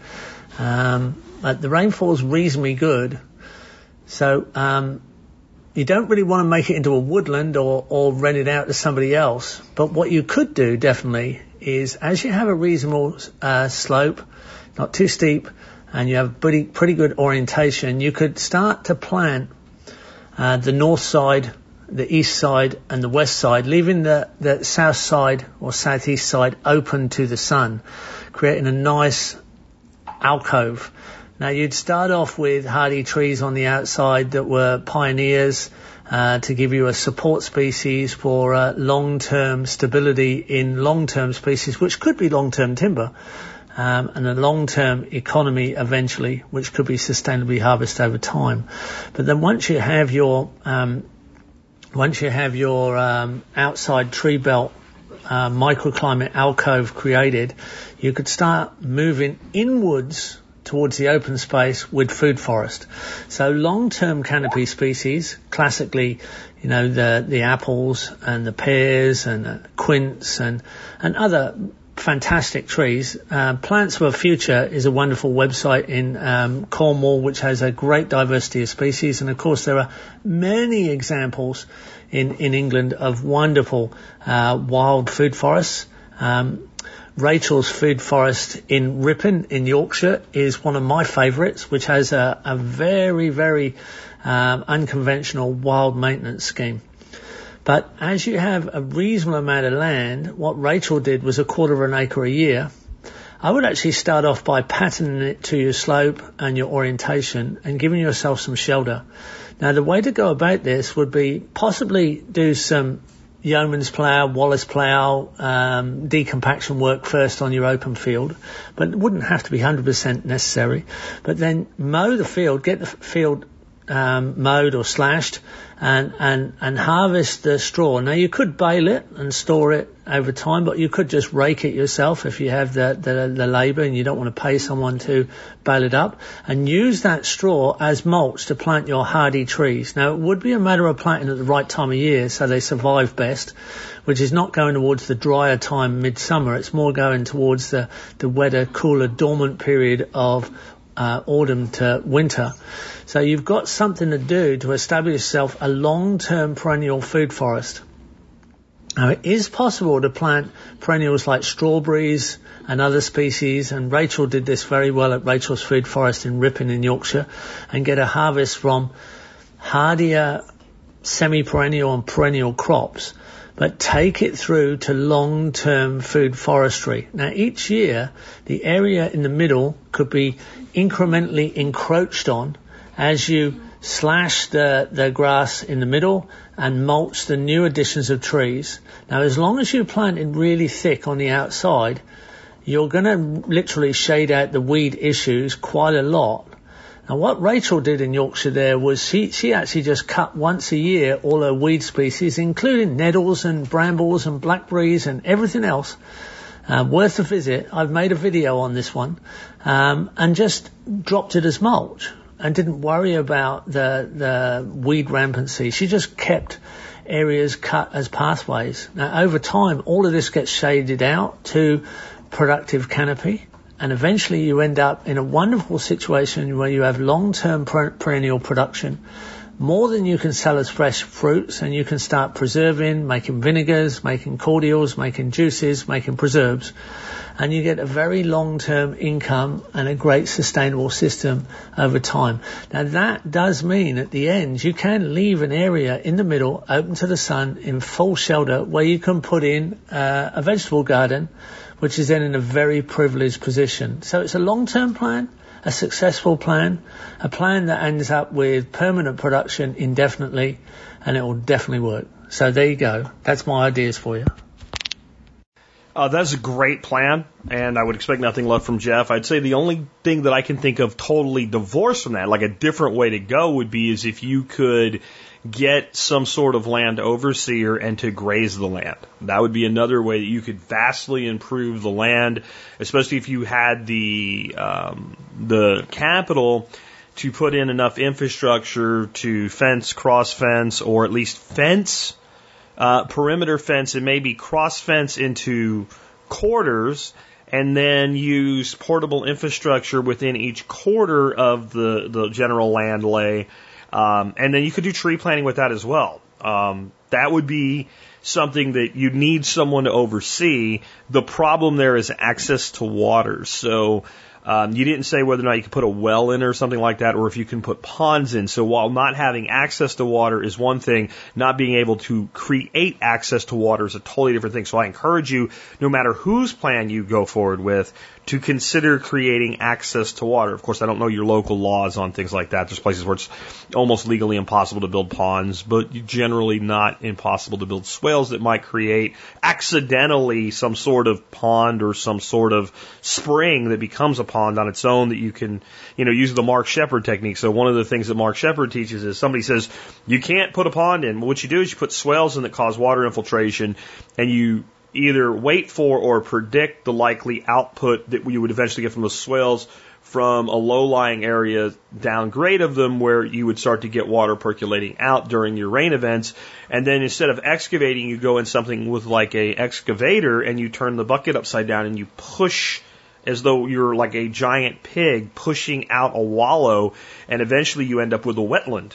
E: Um, but the rainfall's reasonably good. So um, you don't really want to make it into a woodland or, or rent it out to somebody else. But what you could do definitely is as you have a reasonable uh, slope, not too steep, and you have pretty, pretty good orientation, you could start to plant uh, the north side, the east side, and the west side, leaving the, the south side or southeast side open to the sun, creating a nice alcove. Now you'd start off with hardy trees on the outside that were pioneers uh, to give you a support species for uh, long-term stability in long-term species, which could be long-term timber, um, and a long-term economy eventually, which could be sustainably harvested over time. But then once you have your um, once you have your um, outside tree belt uh, microclimate alcove created, you could start moving inwards towards the open space with food forest. So long-term canopy species, classically, you know, the, the apples and the pears and the quince and, and other fantastic trees. Uh, Plants for a Future is a wonderful website in um, Cornwall which has a great diversity of species, and of course there are many examples in in England of wonderful uh, wild food forests. Um, Rachel's Food Forest in Ripon in Yorkshire is one of my favourites, which has a, a very, very um, unconventional wild maintenance scheme. But as you have a reasonable amount of land, what Rachel did was a quarter of an acre a year. I would actually start off by patterning it to your slope and your orientation and giving yourself some shelter. Now the way to go about this would be possibly do some Yeomans plough, Wallace plough, um, decompaction work first on your open field, but it wouldn't have to be 100% necessary. But then mow the field, get the field um, mowed or slashed, and, and, and harvest the straw. Now you could bale it and store it over time, but you could just rake it yourself if you have the, the, the labour and you don't want to pay someone to bale it up and use that straw as mulch to plant your hardy trees. Now it would be a matter of planting at the right time of year so they survive best, which is not going towards the drier time midsummer. It's more going towards the, the wetter, cooler, dormant period of uh, autumn to winter. So you've got something to do to establish yourself a long-term perennial food forest. Now it is possible to plant perennials like strawberries and other species, and Rachel did this very well at Rachel's Food Forest in Ripon in Yorkshire, and get a harvest from hardier semi-perennial and perennial crops, but take it through to long-term food forestry. Now each year, the area in the middle could be incrementally encroached on as you slash the, the grass in the middle and mulch the new additions of trees. Now, as long as you plant it really thick on the outside, you're going to literally shade out the weed issues quite a lot. Now what Rachel did in Yorkshire there was she, she actually just cut once a year all her weed species, including nettles and brambles and blackberries and everything else. Um, worth a visit. I've made a video on this one, um, and just dropped it as mulch and didn't worry about the the weed rampancy. She just kept areas cut as pathways. Now over time, all of this gets shaded out to productive canopy and eventually you end up in a wonderful situation where you have long-term per- perennial production, more than you can sell as fresh fruits, and you can start preserving, making vinegars, making cordials, making juices, making preserves, and you get a very long-term income and a great sustainable system over time. Now that does mean at the end you can leave an area in the middle open to the sun in full shelter where you can put in uh, a vegetable garden which is then in a very privileged position. So it's a long-term plan, a successful plan, a plan that ends up with permanent production indefinitely, and it will definitely work. So there you go. That's my ideas for you.
A: Uh, that's a great plan, and I would expect nothing less from Geoff. I'd say the only thing that I can think of totally divorced from that, like a different way to go, would be is if you could get some sort of land overseer and to graze the land. That would be another way that you could vastly improve the land, especially if you had the um, the capital to put in enough infrastructure to fence, cross fence, or at least fence, uh, perimeter fence, and maybe cross fence into quarters and then use portable infrastructure within each quarter of the, the general land lay um, and then you could do tree planting with that as well. Um, that would be something that you need someone to oversee. The problem there is access to water. So um, you didn't say whether or not you could put a well in or something like that, or if you can put ponds in. So while not having access to water is one thing, not being able to create access to water is a totally different thing. So I encourage you, no matter whose plan you go forward with, to consider creating access to water. Of course, I don't know your local laws on things like that. There's places where it's almost legally impossible to build ponds, but generally not impossible to build swales that might create accidentally some sort of pond or some sort of spring that becomes a pond on its own that you can, you know, use the Mark Shepard technique. So one of the things that Mark Shepard teaches is somebody says you can't put a pond in. Well, What you do is you put swales in that cause water infiltration and you either wait for or predict the likely output that you would eventually get from the swales from a low-lying area downgrade of them where you would start to get water percolating out during your rain events. And then instead of excavating, you go in something with like a excavator and you turn the bucket upside down and you push as though you're like a giant pig pushing out a wallow and eventually you end up with a wetland.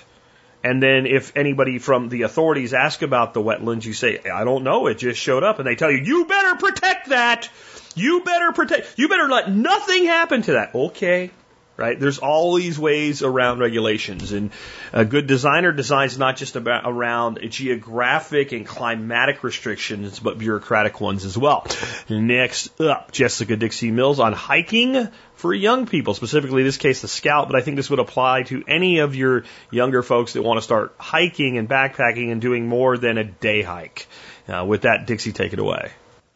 A: And then if anybody from the authorities ask about the wetlands, you say, I don't know, it just showed up. And they tell you, you better protect that. You better protect, you better let nothing happen to that. Okay. Right? There's all these ways around regulations and a good designer designs not just about around geographic and climatic restrictions, but bureaucratic ones as well. Next up, Jessica Dixie Mills on hiking for young people, specifically this case the scout, but I think this would apply to any of your younger folks that want to start hiking and backpacking and doing more than a day hike. Uh, with that, Dixie, take it away.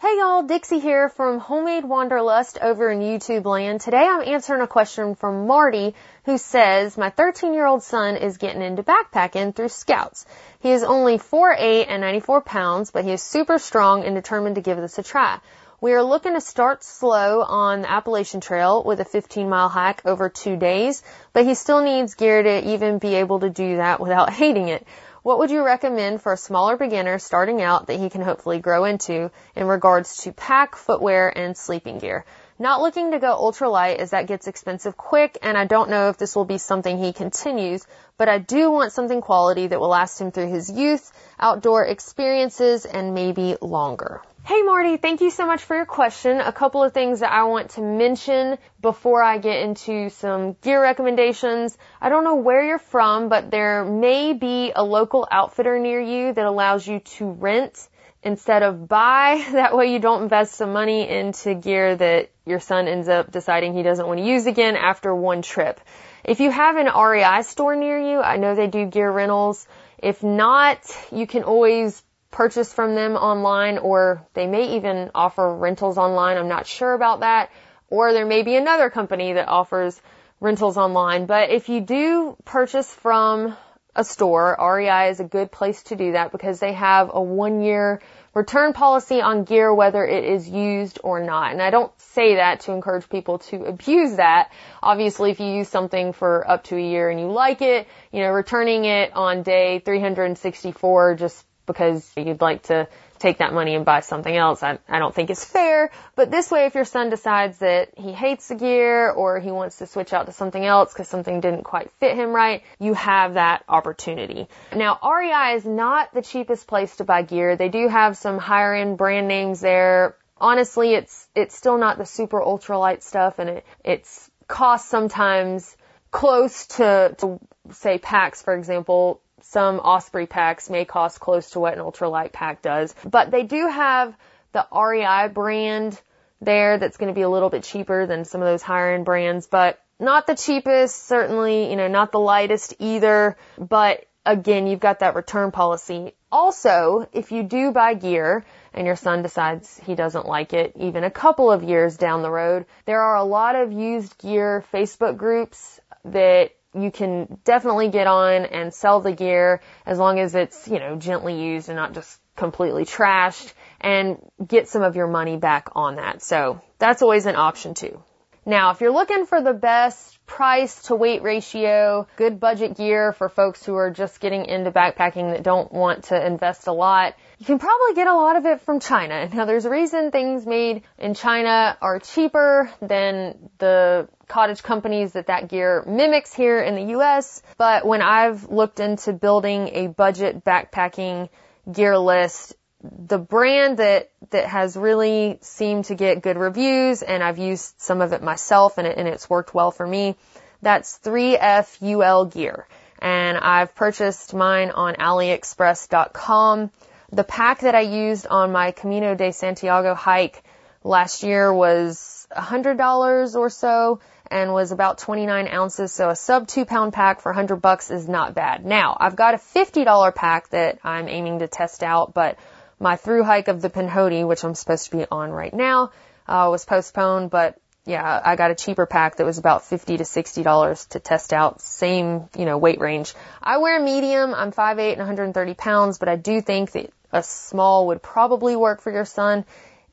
F: Hey y'all, Dixie here from Homemade Wanderlust over in YouTube land. Today I'm answering a question from Marty who says, my 13 year old son is getting into backpacking through scouts. He is only 4'8 and 94 pounds, but he is super strong and determined to give this a try. We are looking to start slow on the Appalachian Trail with a 15 mile hike over two days, but he still needs gear to even be able to do that without hating it. What would you recommend for a smaller beginner starting out that he can hopefully grow into in regards to pack, footwear, and sleeping gear? Not looking to go ultralight as that gets expensive quick and I don't know if this will be something he continues, but I do want something quality that will last him through his youth, outdoor experiences, and maybe longer. Hey Marty, thank you so much for your question. A couple of things that I want to mention before I get into some gear recommendations. I don't know where you're from, but there may be a local outfitter near you that allows you to rent instead of buy. That way you don't invest some money into gear that your son ends up deciding he doesn't want to use again after one trip. If you have an REI store near you, I know they do gear rentals. If not, you can always purchase from them online or they may even offer rentals online. I'm not sure about that. Or there may be another company that offers rentals online. But if you do purchase from a store, REI is a good place to do that because they have a one year return policy on gear whether it is used or not. And I don't say that to encourage people to abuse that. Obviously, if you use something for up to a year and you like it, you know, returning it on day 364 just because you'd like to take that money and buy something else. I, I don't think it's fair, but this way if your son decides that he hates the gear or he wants to switch out to something else because something didn't quite fit him right, you have that opportunity. Now REI is not the cheapest place to buy gear. They do have some higher end brand names there. Honestly, it's, it's still not the super ultralight stuff and it, it's cost sometimes close to, to say packs, for example, some Osprey packs may cost close to what an ultralight pack does, but they do have the REI brand there that's going to be a little bit cheaper than some of those higher end brands, but not the cheapest, certainly, you know, not the lightest either, but again, you've got that return policy. Also, if you do buy gear and your son decides he doesn't like it even a couple of years down the road, there are a lot of used gear Facebook groups that you can definitely get on and sell the gear as long as it's, you know, gently used and not just completely trashed and get some of your money back on that. So that's always an option too. Now, if you're looking for the best price to weight ratio, good budget gear for folks who are just getting into backpacking that don't want to invest a lot, you can probably get a lot of it from China. Now there's a reason things made in China are cheaper than the cottage companies that that gear mimics here in the US. But when I've looked into building a budget backpacking gear list, the brand that, that has really seemed to get good reviews and I've used some of it myself and, it, and it's worked well for me. That's 3FUL gear and I've purchased mine on AliExpress.com. The pack that I used on my Camino de Santiago hike last year was $100 or so and was about 29 ounces. So a sub two pound pack for 100 bucks is not bad. Now I've got a $50 pack that I'm aiming to test out, but my through hike of the Pinhoti, which I'm supposed to be on right now, uh, was postponed, but yeah, I got a cheaper pack that was about 50 to $60 to test out. Same, you know, weight range. I wear medium. I'm 5'8 and 130 pounds, but I do think that a small would probably work for your son.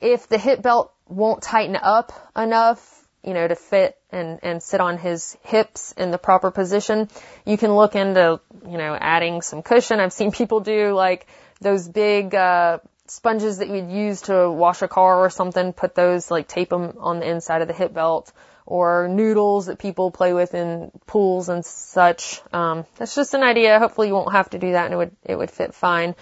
F: If the hip belt won't tighten up enough, you know, to fit and, and sit on his hips in the proper position. You can look into, you know, adding some cushion. I've seen people do like those big, uh, sponges that you'd use to wash a car or something, put those, like tape them on the inside of the hip belt or noodles that people play with in pools and such. Um, that's just an idea. Hopefully you won't have to do that and it would, it would fit fine.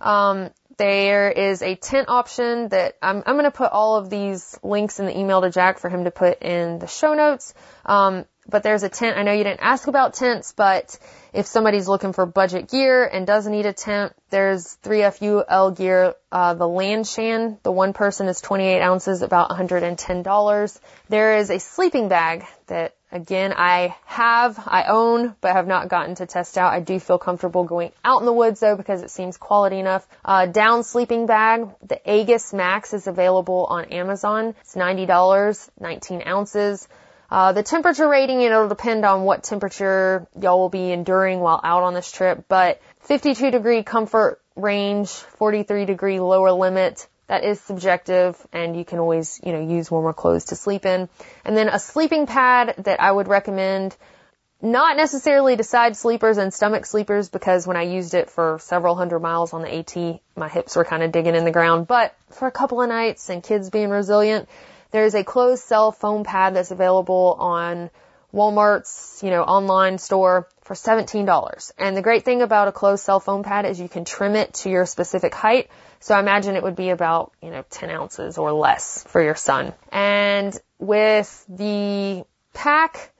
F: Um, there is a tent option that I'm, I'm going to put all of these links in the email to Jack for him to put in the show notes. Um, but there's a tent. I know you didn't ask about tents, but if somebody's looking for budget gear and doesn't need a tent, there's 3FUL gear. Uh, the Lanshan, the one person is 28 ounces, about $110. There is a sleeping bag that Again, I have, I own, but have not gotten to test out. I do feel comfortable going out in the woods though because it seems quality enough. Uh, down sleeping bag, the Aegis Max is available on Amazon. It's $90, 19 ounces. Uh, the temperature rating, it'll depend on what temperature y'all will be enduring while out on this trip, but 52 degree comfort range, 43 degree lower limit, that is subjective and you can always, you know, use warmer clothes to sleep in. And then a sleeping pad that I would recommend not necessarily to side sleepers and stomach sleepers because when I used it for several hundred miles on the AT, my hips were kind of digging in the ground. But for a couple of nights and kids being resilient, there's a closed cell foam pad that's available on Walmart's, you know, online store for $17. And the great thing about a closed cell foam pad is you can trim it to your specific height. So I imagine it would be about, you know, 10 ounces or less for your son. And with the pack,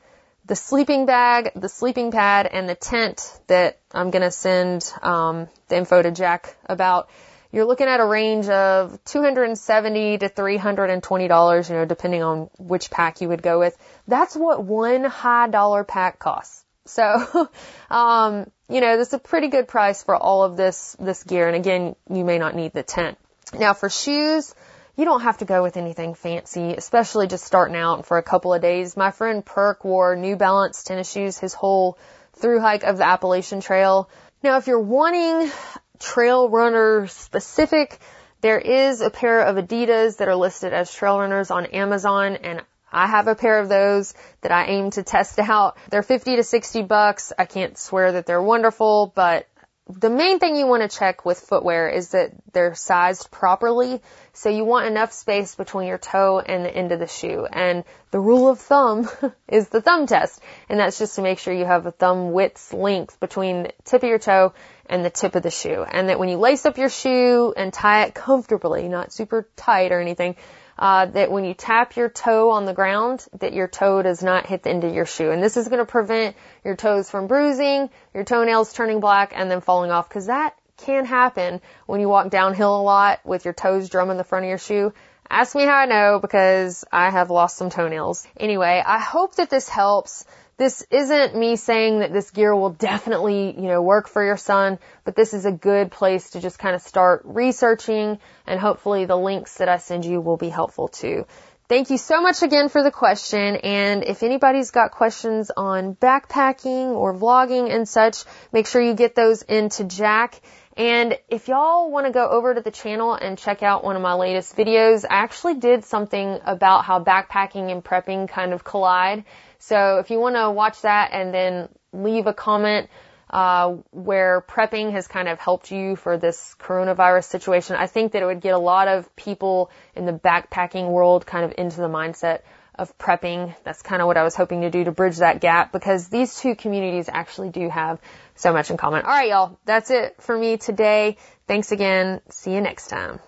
F: the sleeping bag, the sleeping pad, and the tent that I'm going to send um, the info to Jack about, you're looking at a range of 270 to 320 dollars, you know, depending on which pack you would go with. That's what one high dollar pack costs. So, um, you know, this is a pretty good price for all of this, this gear. And again, you may not need the tent. Now for shoes, you don't have to go with anything fancy, especially just starting out for a couple of days. My friend Perk wore New Balance tennis shoes his whole through hike of the Appalachian Trail. Now, if you're wanting trail runner specific, there is a pair of Adidas that are listed as trail runners on Amazon and I have a pair of those that I aim to test out. They're 50 to 60 bucks. I can't swear that they're wonderful, but the main thing you want to check with footwear is that they're sized properly. So you want enough space between your toe and the end of the shoe. And the rule of thumb is the thumb test. And that's just to make sure you have a thumb width length between the tip of your toe and the tip of the shoe. And that when you lace up your shoe and tie it comfortably, not super tight or anything, uh, that when you tap your toe on the ground, that your toe does not hit the end of your shoe. And this is going to prevent your toes from bruising, your toenails turning black, and then falling off, because that can happen when you walk downhill a lot with your toes drumming the front of your shoe. Ask me how I know because I have lost some toenails. Anyway, I hope that this helps. This isn't me saying that this gear will definitely, you know, work for your son, but this is a good place to just kind of start researching and hopefully the links that I send you will be helpful too. Thank you so much again for the question. And if anybody's got questions on backpacking or vlogging and such, make sure you get those into Jack. And if y'all want to go over to the channel and check out one of my latest videos, I actually did something about how backpacking and prepping kind of collide. So if you want to watch that and then leave a comment uh, where prepping has kind of helped you for this coronavirus situation, I think that it would get a lot of people in the backpacking world kind of into the mindset of prepping. That's kind of what I was hoping to do to bridge that gap because these two communities actually do have so much in common. All right, y'all. That's it for me today. Thanks again. See you next time.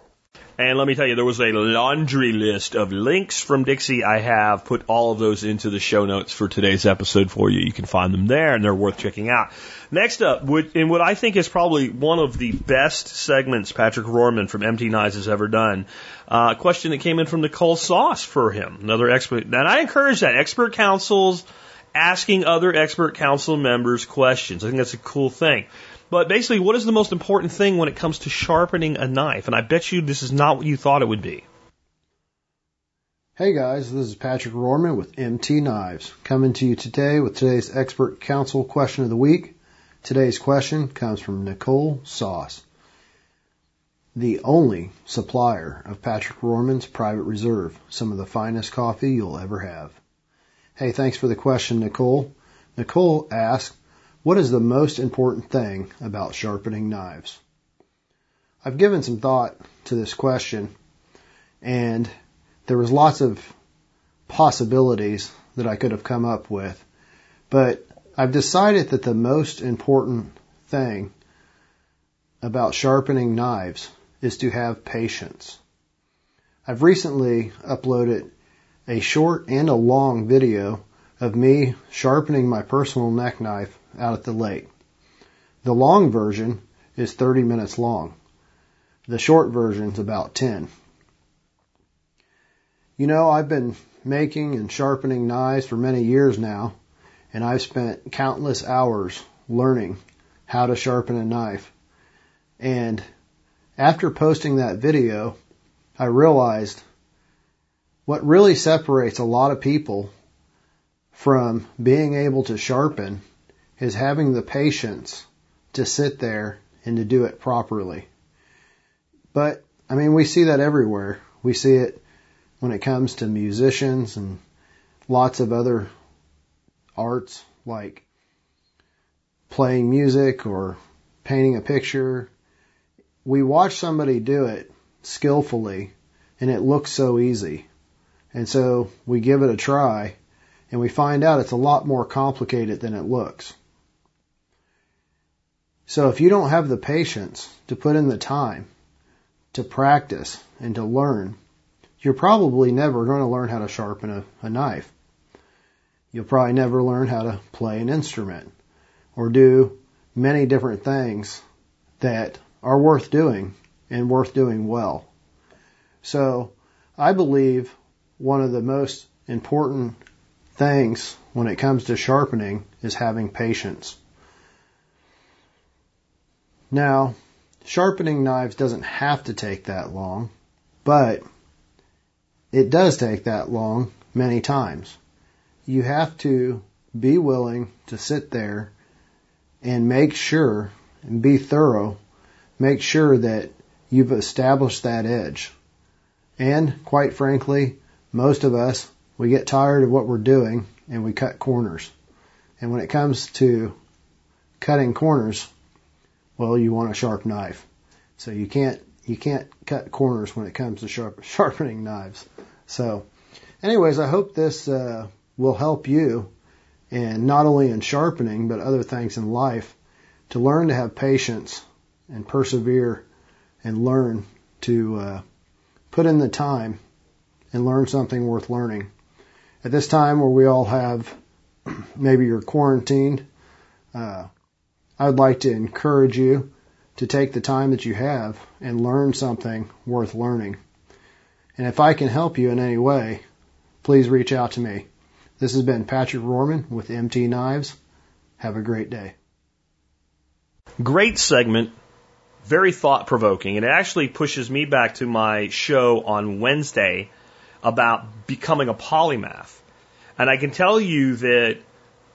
A: And let me tell you, there was a laundry list of links from Dixie. I have put all of those into the show notes for today's episode for you. You can find them there and they're worth checking out. Next up, in what I think is probably one of the best segments Patrick Rohrman from MT Knives has ever done, uh, a question that came in from Nicole Sauce for him, another expert. And I encourage that. Expert councils asking other expert council members questions. I think that's a cool thing. But basically, what is the most important thing when it comes to sharpening a knife? And I bet you this is not what you thought it would be.
B: Hey guys, this is Patrick Rohrman with MT Knives, coming to you today with today's expert council question of the week. Today's question comes from Nicole Sauce, the only supplier of Patrick Rohrman's Private Reserve, some of the finest coffee you'll ever have. Hey, thanks for the question, Nicole. Nicole asked, what is the most important thing about sharpening knives? I've given some thought to this question and there was lots of possibilities that I could have come up with, but I've decided that the most important thing about sharpening knives is to have patience. I've recently uploaded a short and a long video of me sharpening my personal neck knife out at the lake. The long version is 30 minutes long. The short version is about 10. You know, I've been making and sharpening knives for many years now, and I've spent countless hours learning how to sharpen a knife. And after posting that video, I realized what really separates a lot of people from being able to sharpen is having the patience to sit there and to do it properly. But, I mean, we see that everywhere. We see it when it comes to musicians and lots of other arts like playing music or painting a picture. We watch somebody do it skillfully and it looks so easy. And so we give it a try and we find out it's a lot more complicated than it looks. So if you don't have the patience to put in the time to practice and to learn, you're probably never going to learn how to sharpen a, a knife. You'll probably never learn how to play an instrument or do many different things that are worth doing and worth doing well. So I believe one of the most important things when it comes to sharpening is having patience. Now, sharpening knives doesn't have to take that long, but it does take that long many times. You have to be willing to sit there and make sure and be thorough, make sure that you've established that edge. And quite frankly, most of us, we get tired of what we're doing and we cut corners. And when it comes to cutting corners, well, you want a sharp knife. So you can't you can't cut corners when it comes to sharp, sharpening knives. So, anyways, I hope this uh, will help you, and not only in sharpening but other things in life, to learn to have patience and persevere, and learn to uh, put in the time and learn something worth learning. At this time where we all have maybe you're quarantined, uh, I would like to encourage you to take the time that you have and learn something worth learning. And if I can help you in any way, please reach out to me. This has been Patrick Rorman with MT Knives. Have a great day.
A: Great segment, very thought provoking, and it actually pushes me back to my show on Wednesday about becoming a polymath. And I can tell you that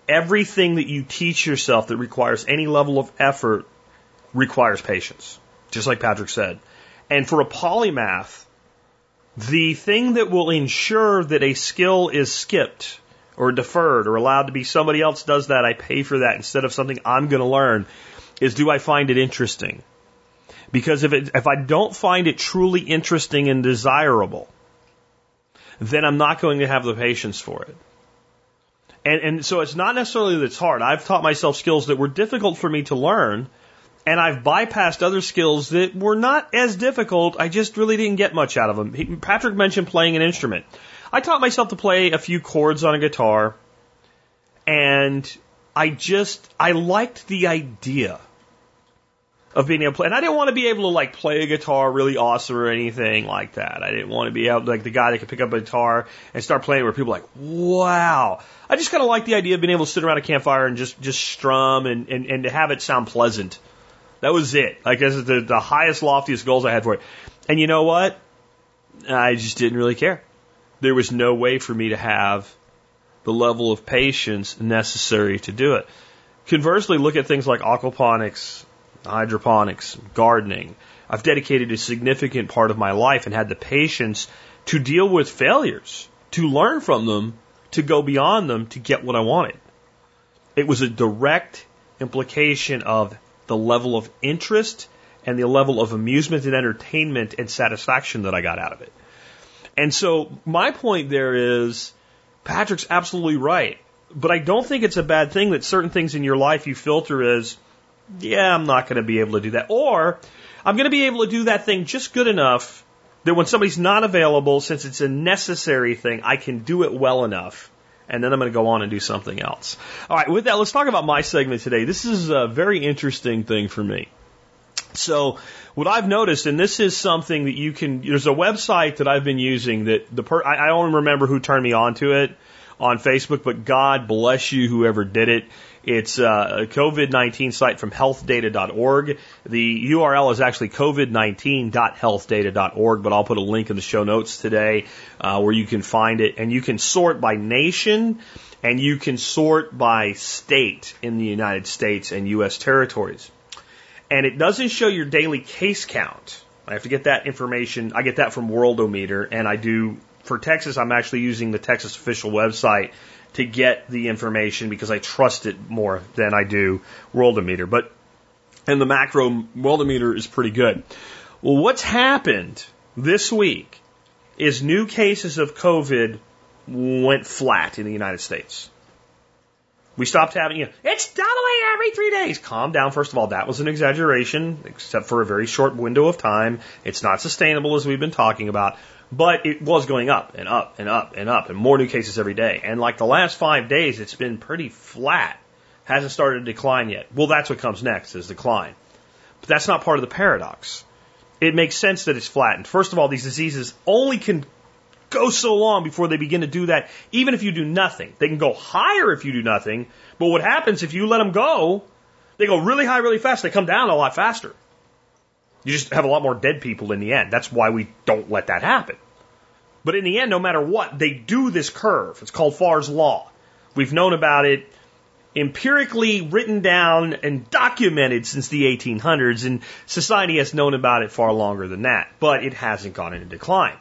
A: everything that you teach yourself that requires any level of effort requires patience, just like Patrick said. And for a polymath, the thing that will ensure that a skill is skipped or deferred or allowed to be somebody else does that, I pay for that instead of something I'm going to learn, is do I find it interesting? Because if, it, if I don't find it truly interesting and desirable, then I'm not going to have the patience for it. And, and so it's not necessarily that it's hard. I've taught myself skills that were difficult for me to learn, and I've bypassed other skills that were not as difficult. I just really didn't get much out of them. He, Patrick mentioned playing an instrument. I taught myself to play a few chords on a guitar, and I just I liked the idea of being able to play. And I didn't want to be able to like play a guitar really awesome or anything like that. I didn't want to be able like the guy that could pick up a guitar and start playing where people like, wow. I just kind of like the idea of being able to sit around a campfire and just, just strum and, and, and to have it sound pleasant. That was it. Like this is the, the highest, loftiest goals I had for it. And you know what? I just didn't really care. There was no way for me to have the level of patience necessary to do it. Conversely, look at things like aquaponics hydroponics, gardening. I've dedicated a significant part of my life and had the patience to deal with failures, to learn from them, to go beyond them to get what I wanted. It was a direct implication of the level of interest and the level of amusement and entertainment and satisfaction that I got out of it. And so my point there is Patrick's absolutely right. But I don't think it's a bad thing that certain things in your life you filter as yeah, I'm not going to be able to do that. Or I'm going to be able to do that thing just good enough that when somebody's not available, since it's a necessary thing, I can do it well enough. And then I'm going to go on and do something else. All right, with that, let's talk about my segment today. This is a very interesting thing for me. So, what I've noticed, and this is something that you can, there's a website that I've been using that the per, I, I don't remember who turned me on to it on Facebook, but God bless you, whoever did it. It's uh, a COVID-19 site from healthdata.org. The URL is actually covid19.healthdata.org, but I'll put a link in the show notes today uh, where you can find it. And you can sort by nation and you can sort by state in the United States and U.S. territories. And it doesn't show your daily case count. I have to get that information. I get that from Worldometer, and I do for Texas. I'm actually using the Texas official website to get the information because I trust it more than I do Worldometer. But and the macro Worldometer is pretty good. Well, what's happened this week is new cases of COVID went flat in the United States. We stopped having, you know, it's doubling every three days. Calm down. First of all, that was an exaggeration, except for a very short window of time. It's not sustainable as we've been talking about. But it was going up and up and up and up and more new cases every day. And like the last five days, it's been pretty flat. Hasn't started to decline yet. Well, that's what comes next is decline. But that's not part of the paradox. It makes sense that it's flattened. First of all, these diseases only can go so long before they begin to do that, even if you do nothing. They can go higher if you do nothing, but what happens if you let them go, they go really high really fast, they come down a lot faster. You just have a lot more dead people in the end. That's why we don't let that happen. But in the end, no matter what, they do this curve. It's called Farr's Law. We've known about it empirically written down and documented since the 1800s, and society has known about it far longer than that, but it hasn't gone into decline.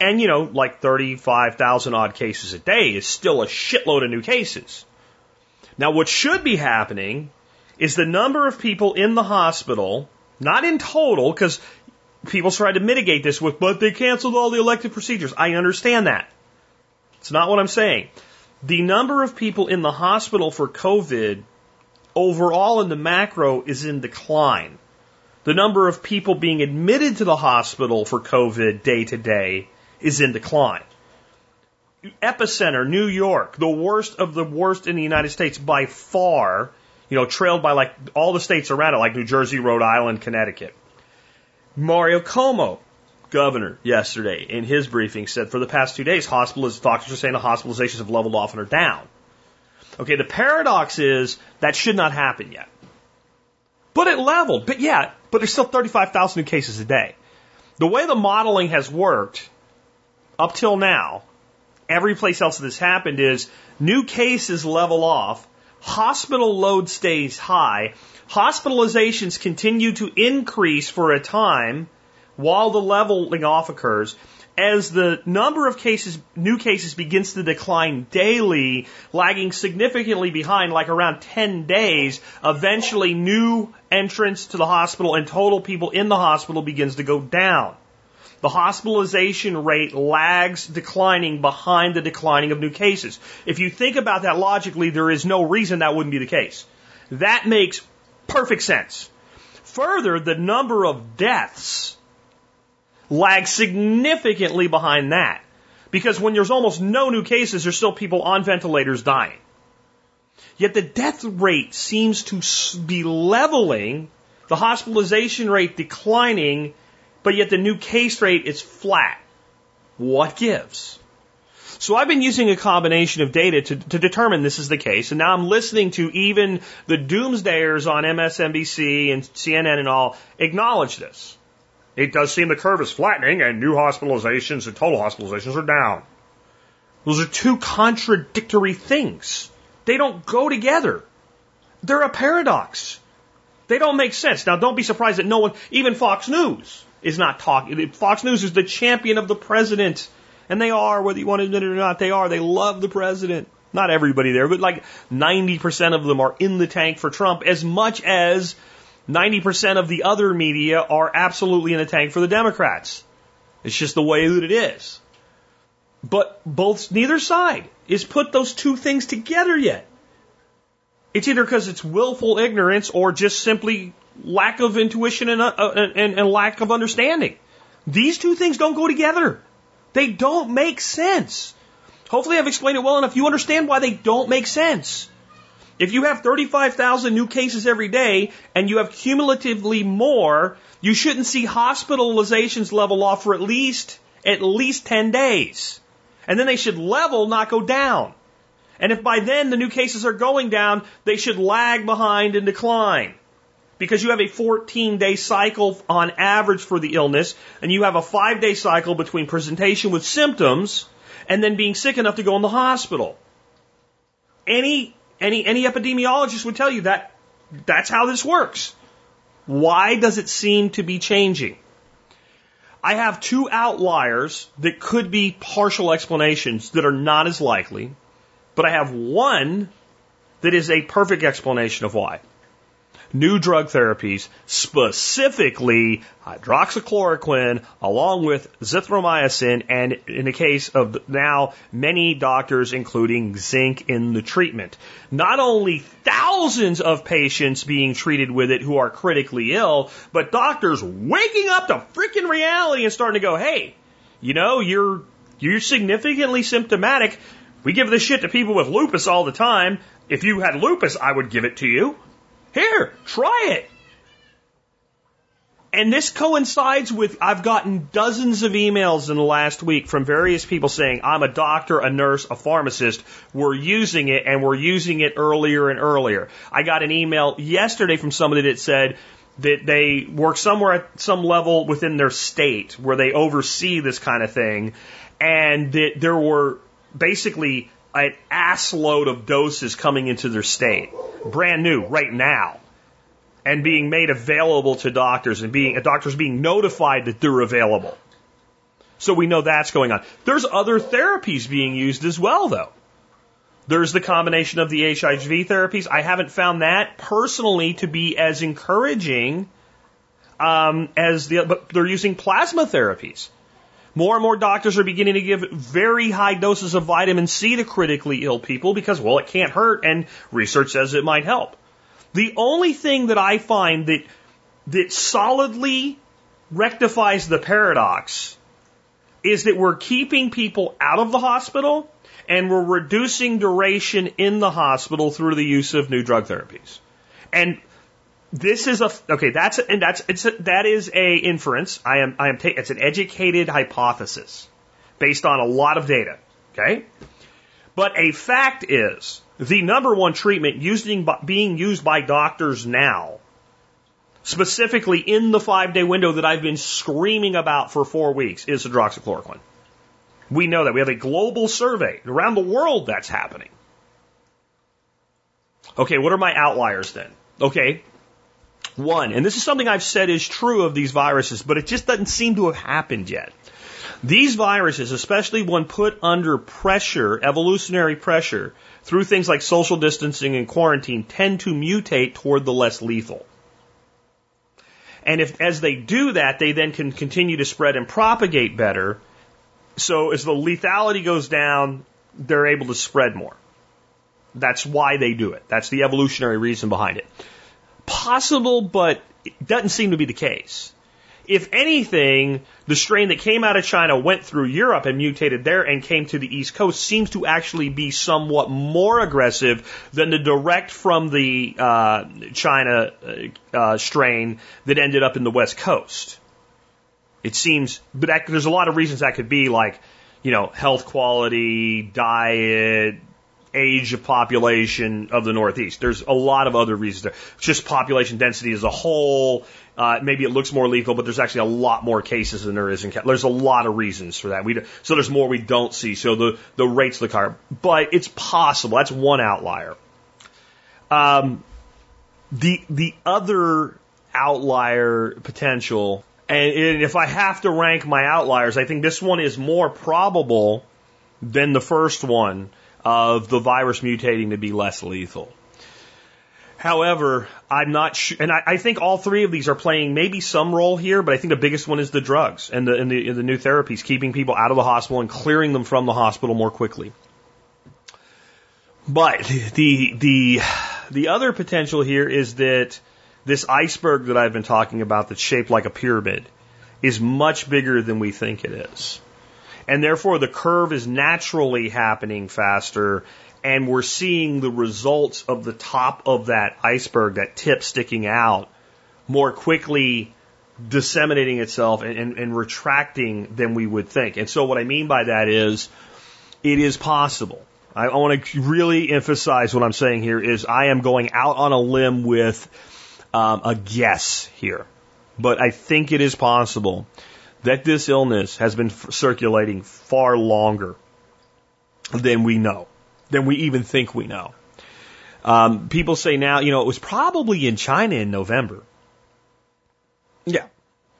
A: And, you know, like 35,000 odd cases a day is still a shitload of new cases. Now, what should be happening is the number of people in the hospital, not in total, because people try to mitigate this with, but they canceled all the elective procedures. I understand that. It's not what I'm saying. The number of people in the hospital for COVID overall in the macro is in decline. The number of people being admitted to the hospital for COVID day to day is in decline. Epicenter, New York, the worst of the worst in the United States by far, you know, trailed by like all the states around it, like New Jersey, Rhode Island, Connecticut. Mario Cuomo, governor yesterday in his briefing said for the past two days, hospitals, doctors are saying the hospitalizations have leveled off and are down. Okay, the paradox is that should not happen yet. But it leveled. But yeah, but there's still 35,000 new cases a day. The way the modeling has worked up till now, every place else that has happened is new cases level off, hospital load stays high, hospitalizations continue to increase for a time, while the leveling off occurs, as the number of cases, new cases begins to decline daily, lagging significantly behind, like around 10 days, eventually new entrance to the hospital and total people in the hospital begins to go down. The hospitalization rate lags declining behind the declining of new cases. If you think about that logically, there is no reason that wouldn't be the case. That makes perfect sense. Further, the number of deaths lags significantly behind that. Because when there's almost no new cases, there's still people on ventilators dying. Yet the death rate seems to be leveling, the hospitalization rate declining, but yet the new case rate is flat. What gives? So I've been using a combination of data to, to determine this is the case, and now I'm listening to even the doomsdayers on MSNBC and CNN and all acknowledge this. It does seem the curve is flattening and new hospitalizations and total hospitalizations are down. Those are two contradictory things. They don't go together. They're a paradox. They don't make sense. Now don't be surprised that no one, even Fox News, is not talking. Fox News is the champion of the president. And they are, whether you want to admit it or not, they are. They love the president. Not everybody there, but like 90% of them are in the tank for Trump as much as 90% of the other media are absolutely in the tank for the Democrats. It's just the way that it is. But both, neither side is put those two things together yet. It's either because it's willful ignorance or just simply lack of intuition and, uh, and, and lack of understanding. These two things don't go together. They don't make sense. Hopefully I've explained it well enough. You understand why they don't make sense. If you have 35,000 new cases every day and you have cumulatively more, you shouldn't see hospitalizations level off for at least, at least 10 days. And then they should level, not go down. And if by then the new cases are going down, they should lag behind and decline. Because you have a 14 day cycle on average for the illness, and you have a five day cycle between presentation with symptoms and then being sick enough to go in the hospital. Any any, any epidemiologist would tell you that that's how this works. Why does it seem to be changing? I have two outliers that could be partial explanations that are not as likely, but I have one that is a perfect explanation of why new drug therapies, specifically hydroxychloroquine, along with zithromycin, and in the case of now many doctors including zinc in the treatment. Not only thousands of patients being treated with it who are critically ill, but doctors waking up to freaking reality and starting to go, hey, you know, you're, you're significantly symptomatic. We give this shit to people with lupus all the time. If you had lupus, I would give it to you. Here, try it. And this coincides with I've gotten dozens of emails in the last week from various people saying, I'm a doctor, a nurse, a pharmacist. We're using it and we're using it earlier and earlier. I got an email yesterday from somebody that said that they work somewhere at some level within their state where they oversee this kind of thing. and that there were basically an ass load of doses coming into their state, brand new, right now, and being made available to doctors and being doctors being notified that they're available. So we know that's going on. There's other therapies being used as well, though. There's the combination of the HIV therapies. I haven't found that personally to be as encouraging um, as the, but they're using plasma therapies. More and more doctors are beginning to give very high doses of vitamin C to critically ill people because, well, it can't hurt and research says it might help. The only thing that I find that, that solidly rectifies the paradox is that we're keeping people out of the hospital and we're reducing duration in the hospital through the use of new drug therapies. And this is a okay. That's and that's it's a, that is a inference. I am I am ta- it's an educated hypothesis based on a lot of data. Okay, but a fact is the number one treatment using being used by doctors now, specifically in the five day window that I've been screaming about for four weeks, is hydroxychloroquine. We know that we have a global survey around the world that's happening. Okay, what are my outliers then? Okay, one, and this is something I've said is true of these viruses, but it just doesn't seem to have happened yet. These viruses, especially when put under pressure, evolutionary pressure, through things like social distancing and quarantine, tend to mutate toward the less lethal. And if, as they do that, they then can continue to spread and propagate better. So as the lethality goes down, they're able to spread more. That's why they do it. That's the evolutionary reason behind it possible, but it doesn't seem to be the case. If anything, the strain that came out of China went through Europe and mutated there and came to the East Coast seems to actually be somewhat more aggressive than the direct from the uh, China uh, uh strain that ended up in the West Coast. It seems, but that, there's a lot of reasons that could be, like, you know, health quality, diet, age of population of the Northeast. There's a lot of other reasons there. just population density as a whole. Uh, maybe it looks more lethal, but there's actually a lot more cases than there is in. There's a lot of reasons for that. We so there's more we don't see. So the the rates look higher, but it's possible. That's one outlier. Um, the the other outlier potential, and, and if I have to rank my outliers, I think this one is more probable than the first one of the virus mutating to be less lethal. However, I'm not sure, and I, I, think all three of these are playing maybe some role here, but I think the biggest one is the drugs and the, and the, and the new therapies, keeping people out of the hospital and clearing them from the hospital more quickly. But the, the, the other potential here is that this iceberg that I've been talking about that's shaped like a pyramid is much bigger than we think it is and therefore the curve is naturally happening faster and we're seeing the results of the top of that iceberg, that tip sticking out, more quickly disseminating itself and, and, and, retracting than we would think. And so what I mean by that is it is possible. I, I want to really emphasize what I'm saying here is I am going out on a limb with um, a guess here. But I think it is possible that this illness has been circulating far longer than we know, than we even think we know. Um, people say now, you know, it was probably in China in November. Yeah.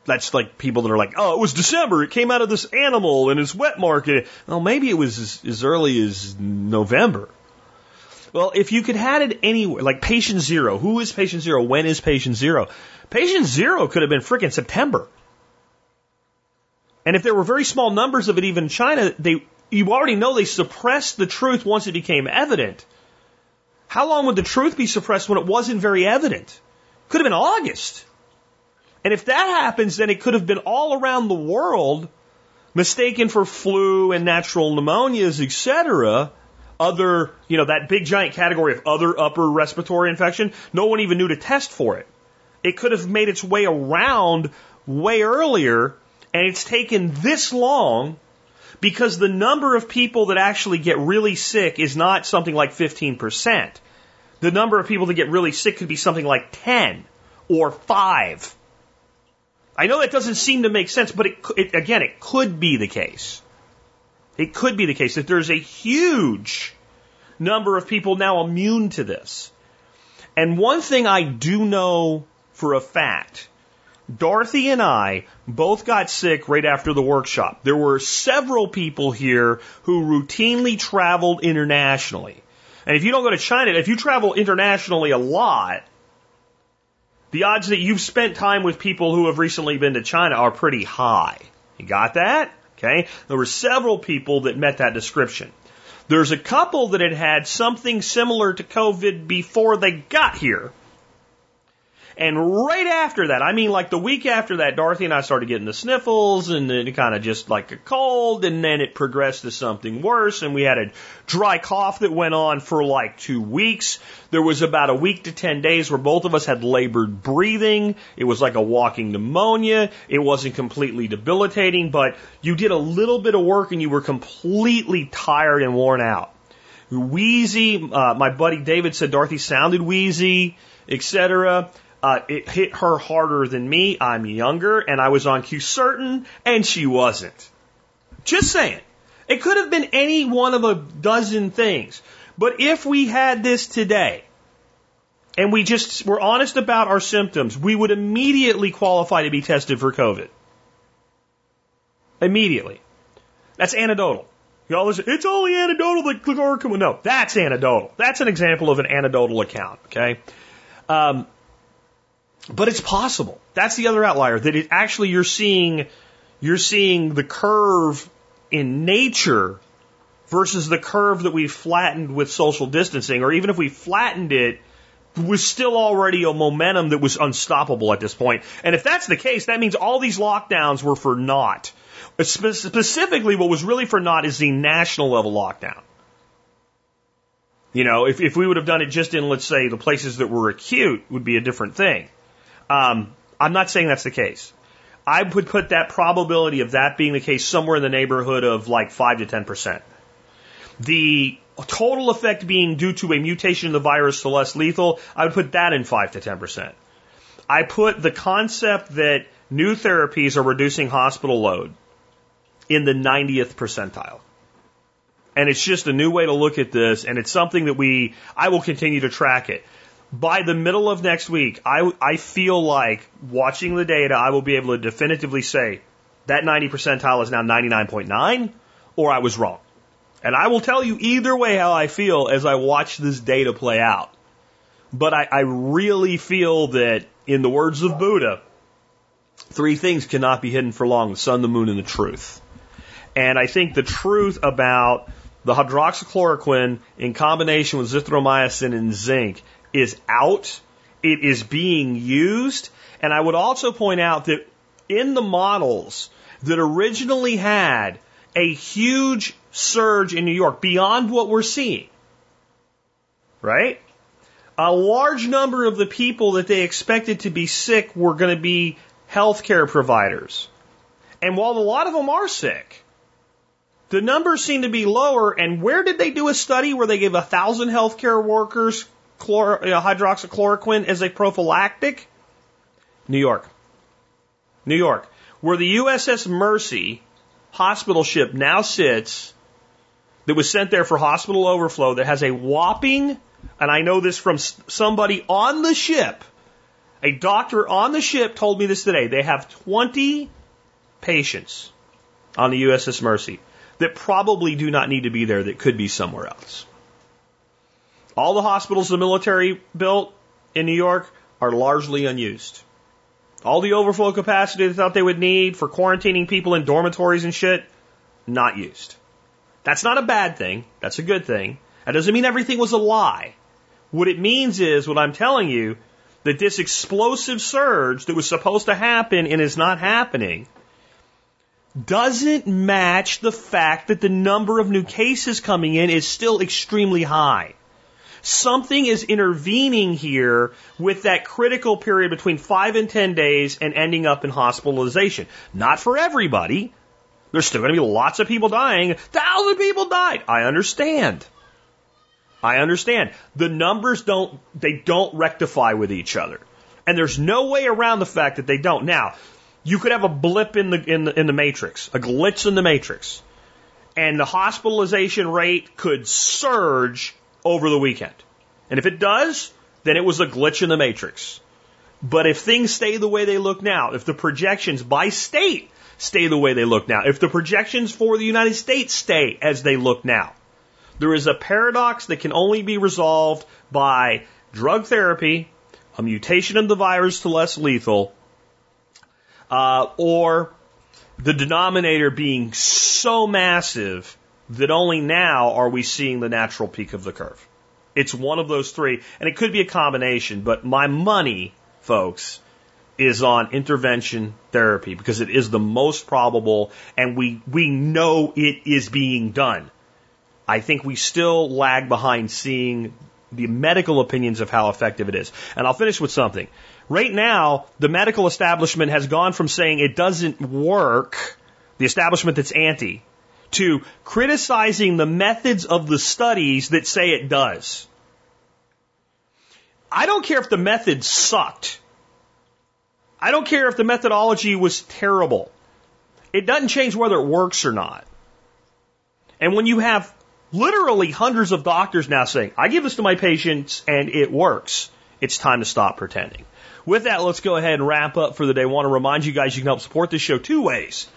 A: That's like people that are like, oh, it was December. It came out of this animal in its wet market. Well, maybe it was as, as early as November. Well, if you could had it anywhere, like patient zero, who is patient zero? When is patient zero? Patient zero could have been freaking September. And if there were very small numbers of it even in China, they, you already know they suppressed the truth once it became evident. How long would the truth be suppressed when it wasn't very evident? Could have been August. And if that happens, then it could have been all around the world, mistaken for flu and natural pneumonias, etc. Other, you know, that big giant category of other upper respiratory infection. No one even knew to test for it. It could have made its way around way earlier and it's taken this long because the number of people that actually get really sick is not something like 15%. The number of people that get really sick could be something like 10 or 5. I know that doesn't seem to make sense, but it, it, again, it could be the case. It could be the case that there's a huge number of people now immune to this. And one thing I do know for a fact Dorothy and I both got sick right after the workshop. There were several people here who routinely traveled internationally. And if you don't go to China, if you travel internationally a lot, the odds that you've spent time with people who have recently been to China are pretty high. You got that? Okay. There were several people that met that description. There's a couple that had had something similar to COVID before they got here. And right after that, I mean like the week after that, Dorothy and I started getting the sniffles and it kind of just like a cold and then it progressed to something worse and we had a dry cough that went on for like two weeks. There was about a week to 10 days where both of us had labored breathing. It was like a walking pneumonia. It wasn't completely debilitating, but you did a little bit of work and you were completely tired and worn out. Wheezy, uh, my buddy David said Dorothy sounded wheezy, etc. Uh, it hit her harder than me. I'm younger and I was on quercetin and she wasn't. Just saying. It could have been any one of a dozen things. But if we had this today and we just were honest about our symptoms, we would immediately qualify to be tested for COVID. Immediately. That's anecdotal. Y'all listen, it's only anecdotal that chloroquine. No, that's anecdotal. That's an example of an anecdotal account, okay? Um, but it's possible. That's the other outlier that it actually you're seeing you're seeing the curve in nature versus the curve that we flattened with social distancing, or even if we flattened it, was still already a momentum that was unstoppable at this point. And if that's the case, that means all these lockdowns were for naught. Spe- specifically, what was really for naught is the national level lockdown. You know, if, if we would have done it just in, let's say, the places that were acute, would be a different thing. Um, I'm not saying that's the case. I would put that probability of that being the case somewhere in the neighborhood of like 5 to 10%. The total effect being due to a mutation of the virus to less lethal, I would put that in 5 to 10%. I put the concept that new therapies are reducing hospital load in the 90th percentile. And it's just a new way to look at this, and it's something that we, I will continue to track it by the middle of next week, I, I feel like watching the data, I will be able to definitively say that 90 percentile is now 99.9 or I was wrong. And I will tell you either way how I feel as I watch this data play out. But I, I really feel that, in the words of Buddha, three things cannot be hidden for long the sun, the moon, and the truth. And I think the truth about the hydroxychloroquine in combination with zithromycin and zinc is out. It is being used. And I would also point out that in the models that originally had a huge surge in New York beyond what we're seeing, right? A large number of the people that they expected to be sick were going to be healthcare providers. And while a lot of them are sick, the numbers seem to be lower. And where did they do a study where they gave a thousand healthcare workers chlor, you hydroxychloroquine as a prophylactic? New York. New York, where the USS Mercy hospital ship now sits, that was sent there for hospital overflow, that has a whopping, and I know this from somebody on the ship, a doctor on the ship told me this today. They have 20 patients on the USS Mercy that probably do not need to be there that could be somewhere else. All the hospitals the military built in New York are largely unused. All the overflow capacity they thought they would need for quarantining people in dormitories and shit, not used. That's not a bad thing. That's a good thing. That doesn't mean everything was a lie. What it means is what I'm telling you that this explosive surge that was supposed to happen and is not happening doesn't match the fact that the number of new cases coming in is still extremely high. Something is intervening here with that critical period between five and 10 days and ending up in hospitalization. Not for everybody. There's still going to be lots of people dying. Thousand people died. I understand. I understand. The numbers don't, they don't rectify with each other. And there's no way around the fact that they don't. Now, you could have a blip in the, in the, in the matrix, a glitch in the matrix. and the hospitalization rate could surge over the weekend. And if it does, then it was a glitch in the matrix. But if things stay the way they look now, if the projections by state stay the way they look now, if the projections for the United States stay as they look now, there is a paradox that can only be resolved by drug therapy, a mutation of the virus to less lethal, uh, or the denominator being so massive that only now are we seeing the natural peak of the curve. It's one of those three, and it could be a combination, but my money, folks, is on intervention therapy because it is the most probable and we, we know it is being done. I think we still lag behind seeing the medical opinions of how effective it is. And I'll finish with something. Right now, the medical establishment has gone from saying it doesn't work, the establishment that's anti, to criticizing the methods of the studies that say it does. I don't care if the method sucked. I don't care if the methodology was terrible. It doesn't change whether it works or not. And when you have literally hundreds of doctors now saying, I give this to my patients and it works, it's time to stop pretending. With that, let's go ahead and wrap up for the day. I want to remind you guys you can help support this show two ways.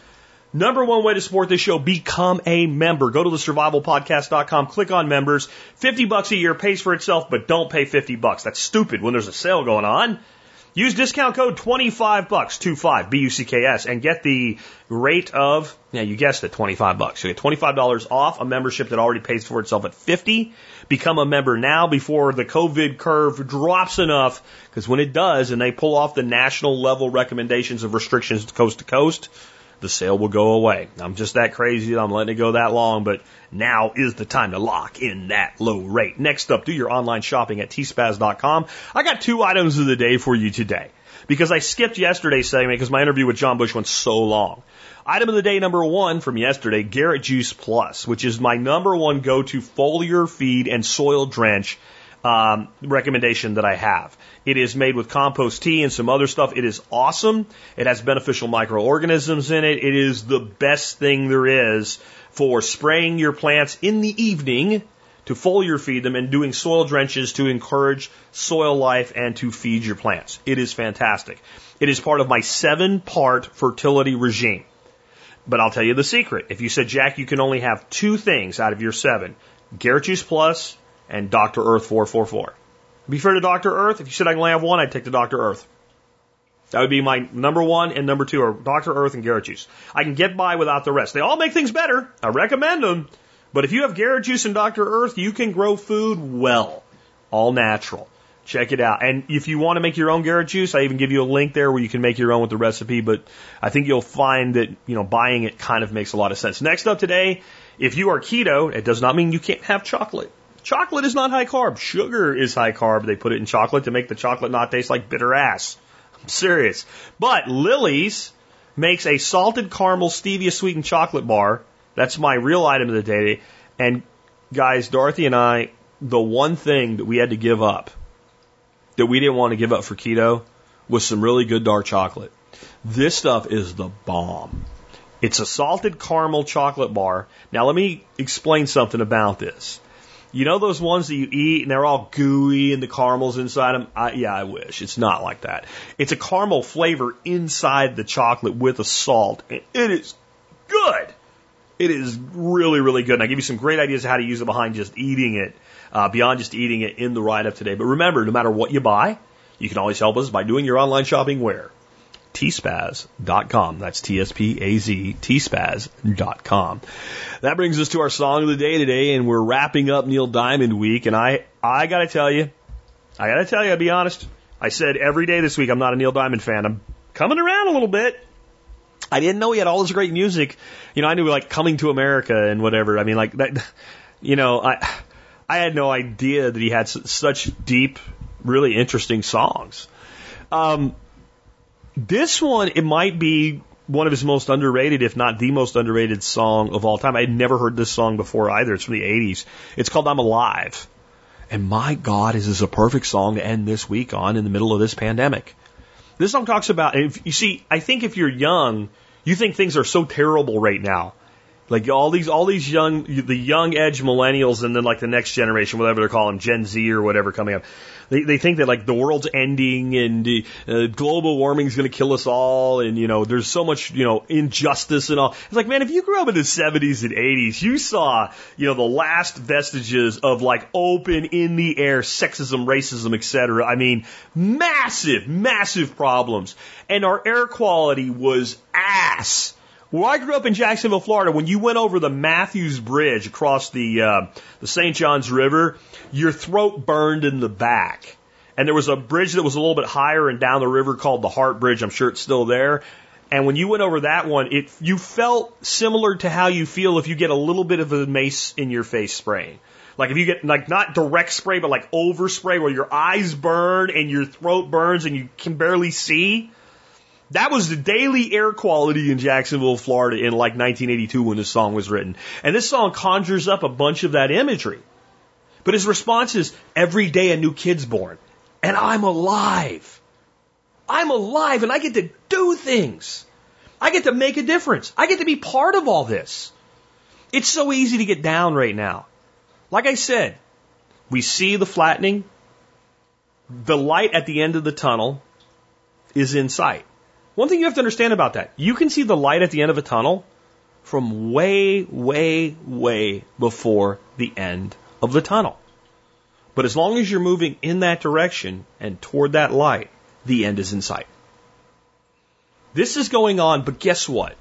A: Number one way to support this show, become a member. Go to the survivalpodcast.com, click on members. 50 bucks a year pays for itself, but don't pay 50 bucks. That's stupid when there's a sale going on. Use discount code 25 bucks, 25, B-U-C-K-S, and get the rate of, yeah, you guessed it, 25 bucks. You get $25 off a membership that already pays for itself at 50. Become a member now before the COVID curve drops enough, because when it does, and they pull off the national level recommendations of restrictions coast to coast, the sale will go away. I'm just that crazy that I'm letting it go that long, but now is the time to lock in that low rate. Next up, do your online shopping at tspaz.com. I got two items of the day for you today because I skipped yesterday's segment because my interview with John Bush went so long. Item of the day number one from yesterday, Garrett Juice Plus, which is my number one go-to foliar feed and soil drench um, recommendation that I have. It is made with compost tea and some other stuff. It is awesome. It has beneficial microorganisms in it. It is the best thing there is for spraying your plants in the evening to foliar feed them and doing soil drenches to encourage soil life and to feed your plants. It is fantastic. It is part of my seven part fertility regime. But I'll tell you the secret. If you said, Jack, you can only have two things out of your seven, Garrett Juice Plus and Dr. Earth 444. Be fair to Dr. Earth, if you said I can only have one, I'd take the Dr. Earth. That would be my number one and number two are Dr. Earth and Garrett Juice. I can get by without the rest. They all make things better. I recommend them. But if you have Garrett Juice and Dr. Earth, you can grow food well. All natural. Check it out. And if you want to make your own Garrett Juice, I even give you a link there where you can make your own with the recipe. But I think you'll find that, you know, buying it kind of makes a lot of sense. Next up today, if you are keto, it does not mean you can't have chocolate. Chocolate is not high carb. Sugar is high carb. They put it in chocolate to make the chocolate not taste like bitter ass. I'm serious. But Lily's makes a salted caramel stevia sweetened chocolate bar. That's my real item of the day. And guys, Dorothy and I, the one thing that we had to give up that we didn't want to give up for keto was some really good dark chocolate. This stuff is the bomb. It's a salted caramel chocolate bar. Now let me explain something about this. You know those ones that you eat and they're all gooey and the caramel's inside them? I, yeah, I wish. It's not like that. It's a caramel flavor inside the chocolate with a salt. And it is good. It is really, really good. And I give you some great ideas of how to use it behind just eating it, uh, beyond just eating it in the write up today. But remember, no matter what you buy, you can always help us by doing your online shopping where? tspaz.com. That's T-S-P-A-Z, tspaz.com. That brings us to our song of the day today, and we're wrapping up Neil Diamond week, and I, I gotta tell you, I gotta tell you, I'll be honest, I said every day this week I'm not a Neil Diamond fan. I'm coming around a little bit. I didn't know he had all this great music. You know, I knew like Coming to America and whatever. I mean, like that, you know, I, I had no idea that he had such deep, really interesting songs. Um, this one, it might be one of his most underrated, if not the most underrated song of all time. I had never heard this song before either. It's from the 80s. It's called I'm Alive. And my God, is this a perfect song to end this week on in the middle of this pandemic? This song talks about, if you see, I think if you're young, you think things are so terrible right now. Like all these, all these young, the young edge millennials, and then like the next generation, whatever they're calling Gen Z or whatever coming up. They they think that like the world's ending and uh, global warming is going to kill us all, and you know there's so much you know injustice and all. It's like man, if you grew up in the 70s and 80s, you saw you know the last vestiges of like open in the air sexism, racism, etc. I mean, massive, massive problems, and our air quality was ass well, I grew up in Jacksonville, Florida. When you went over the Matthews Bridge across the uh, the St. Johns River, your throat burned in the back. And there was a bridge that was a little bit higher and down the river called the Hart Bridge. I'm sure it's still there. And when you went over that one, it you felt similar to how you feel if you get a little bit of a mace in your face spraying. Like if you get like not direct spray, but like overspray where your eyes burn and your throat burns and you can barely see. That was the daily air quality in Jacksonville, Florida in like 1982 when this song was written. And this song conjures up a bunch of that imagery. But his response is, every day a new kid's born. And I'm alive. I'm alive and I get to do things. I get to make a difference. I get to be part of all this. It's so easy to get down right now. Like I said, we see the flattening. The light at the end of the tunnel is in sight. One thing you have to understand about that, you can see the light at the end of a tunnel from way, way, way before the end of the tunnel. But as long as you're moving in that direction and toward that light, the end is in sight. This is going on, but guess what?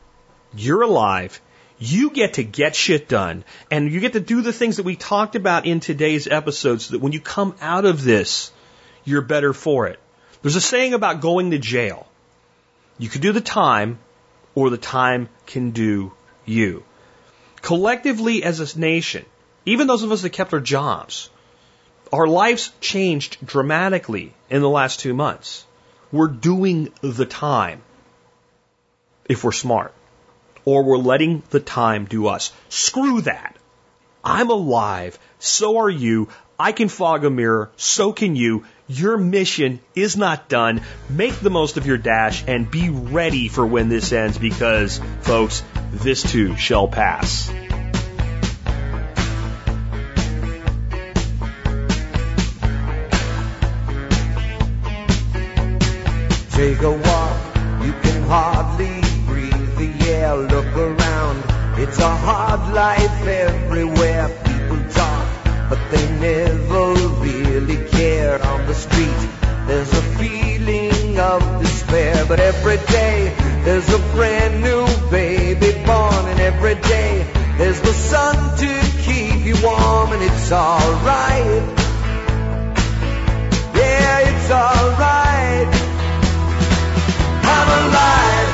A: You're alive. You get to get shit done and you get to do the things that we talked about in today's episode so that when you come out of this, you're better for it. There's a saying about going to jail. You can do the time, or the time can do you. Collectively as a nation, even those of us that kept our jobs, our lives changed dramatically in the last two months. We're doing the time if we're smart, or we're letting the time do us. Screw that. I'm alive. So are you. I can fog a mirror. So can you. Your mission is not done. Make the most of your dash and be ready for when this ends because, folks, this too shall pass.
G: Take a walk, you can hardly breathe the air. Look around, it's a hard life everywhere. People talk, but they never really care. On the street, there's a feeling of despair. But every day, there's a brand new baby born. And every day, there's the sun to keep you warm. And it's alright. Yeah, it's alright. I'm alive.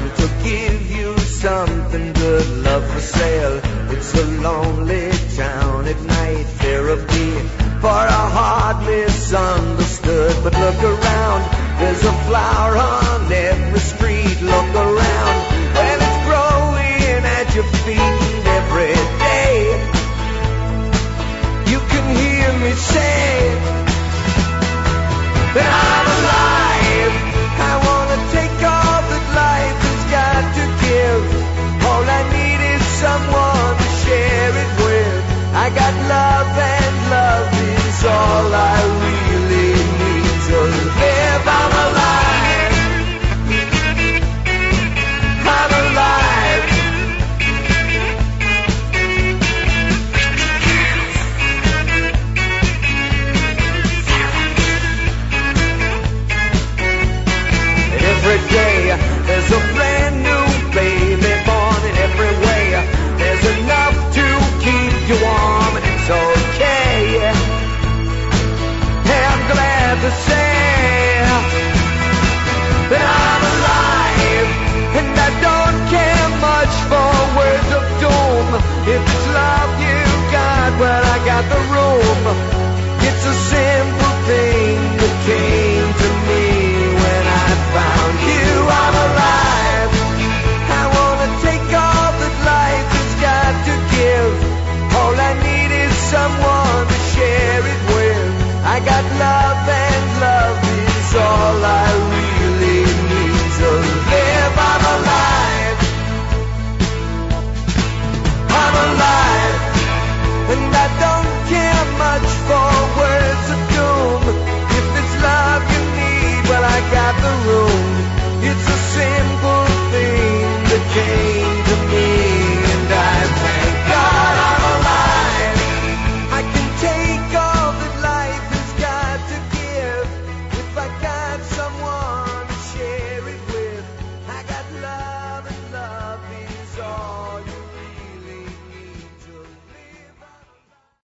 G: Come to give you something good. Love for sale. It's a lonely town at night. Therapy for a heart misunderstood. But look around, got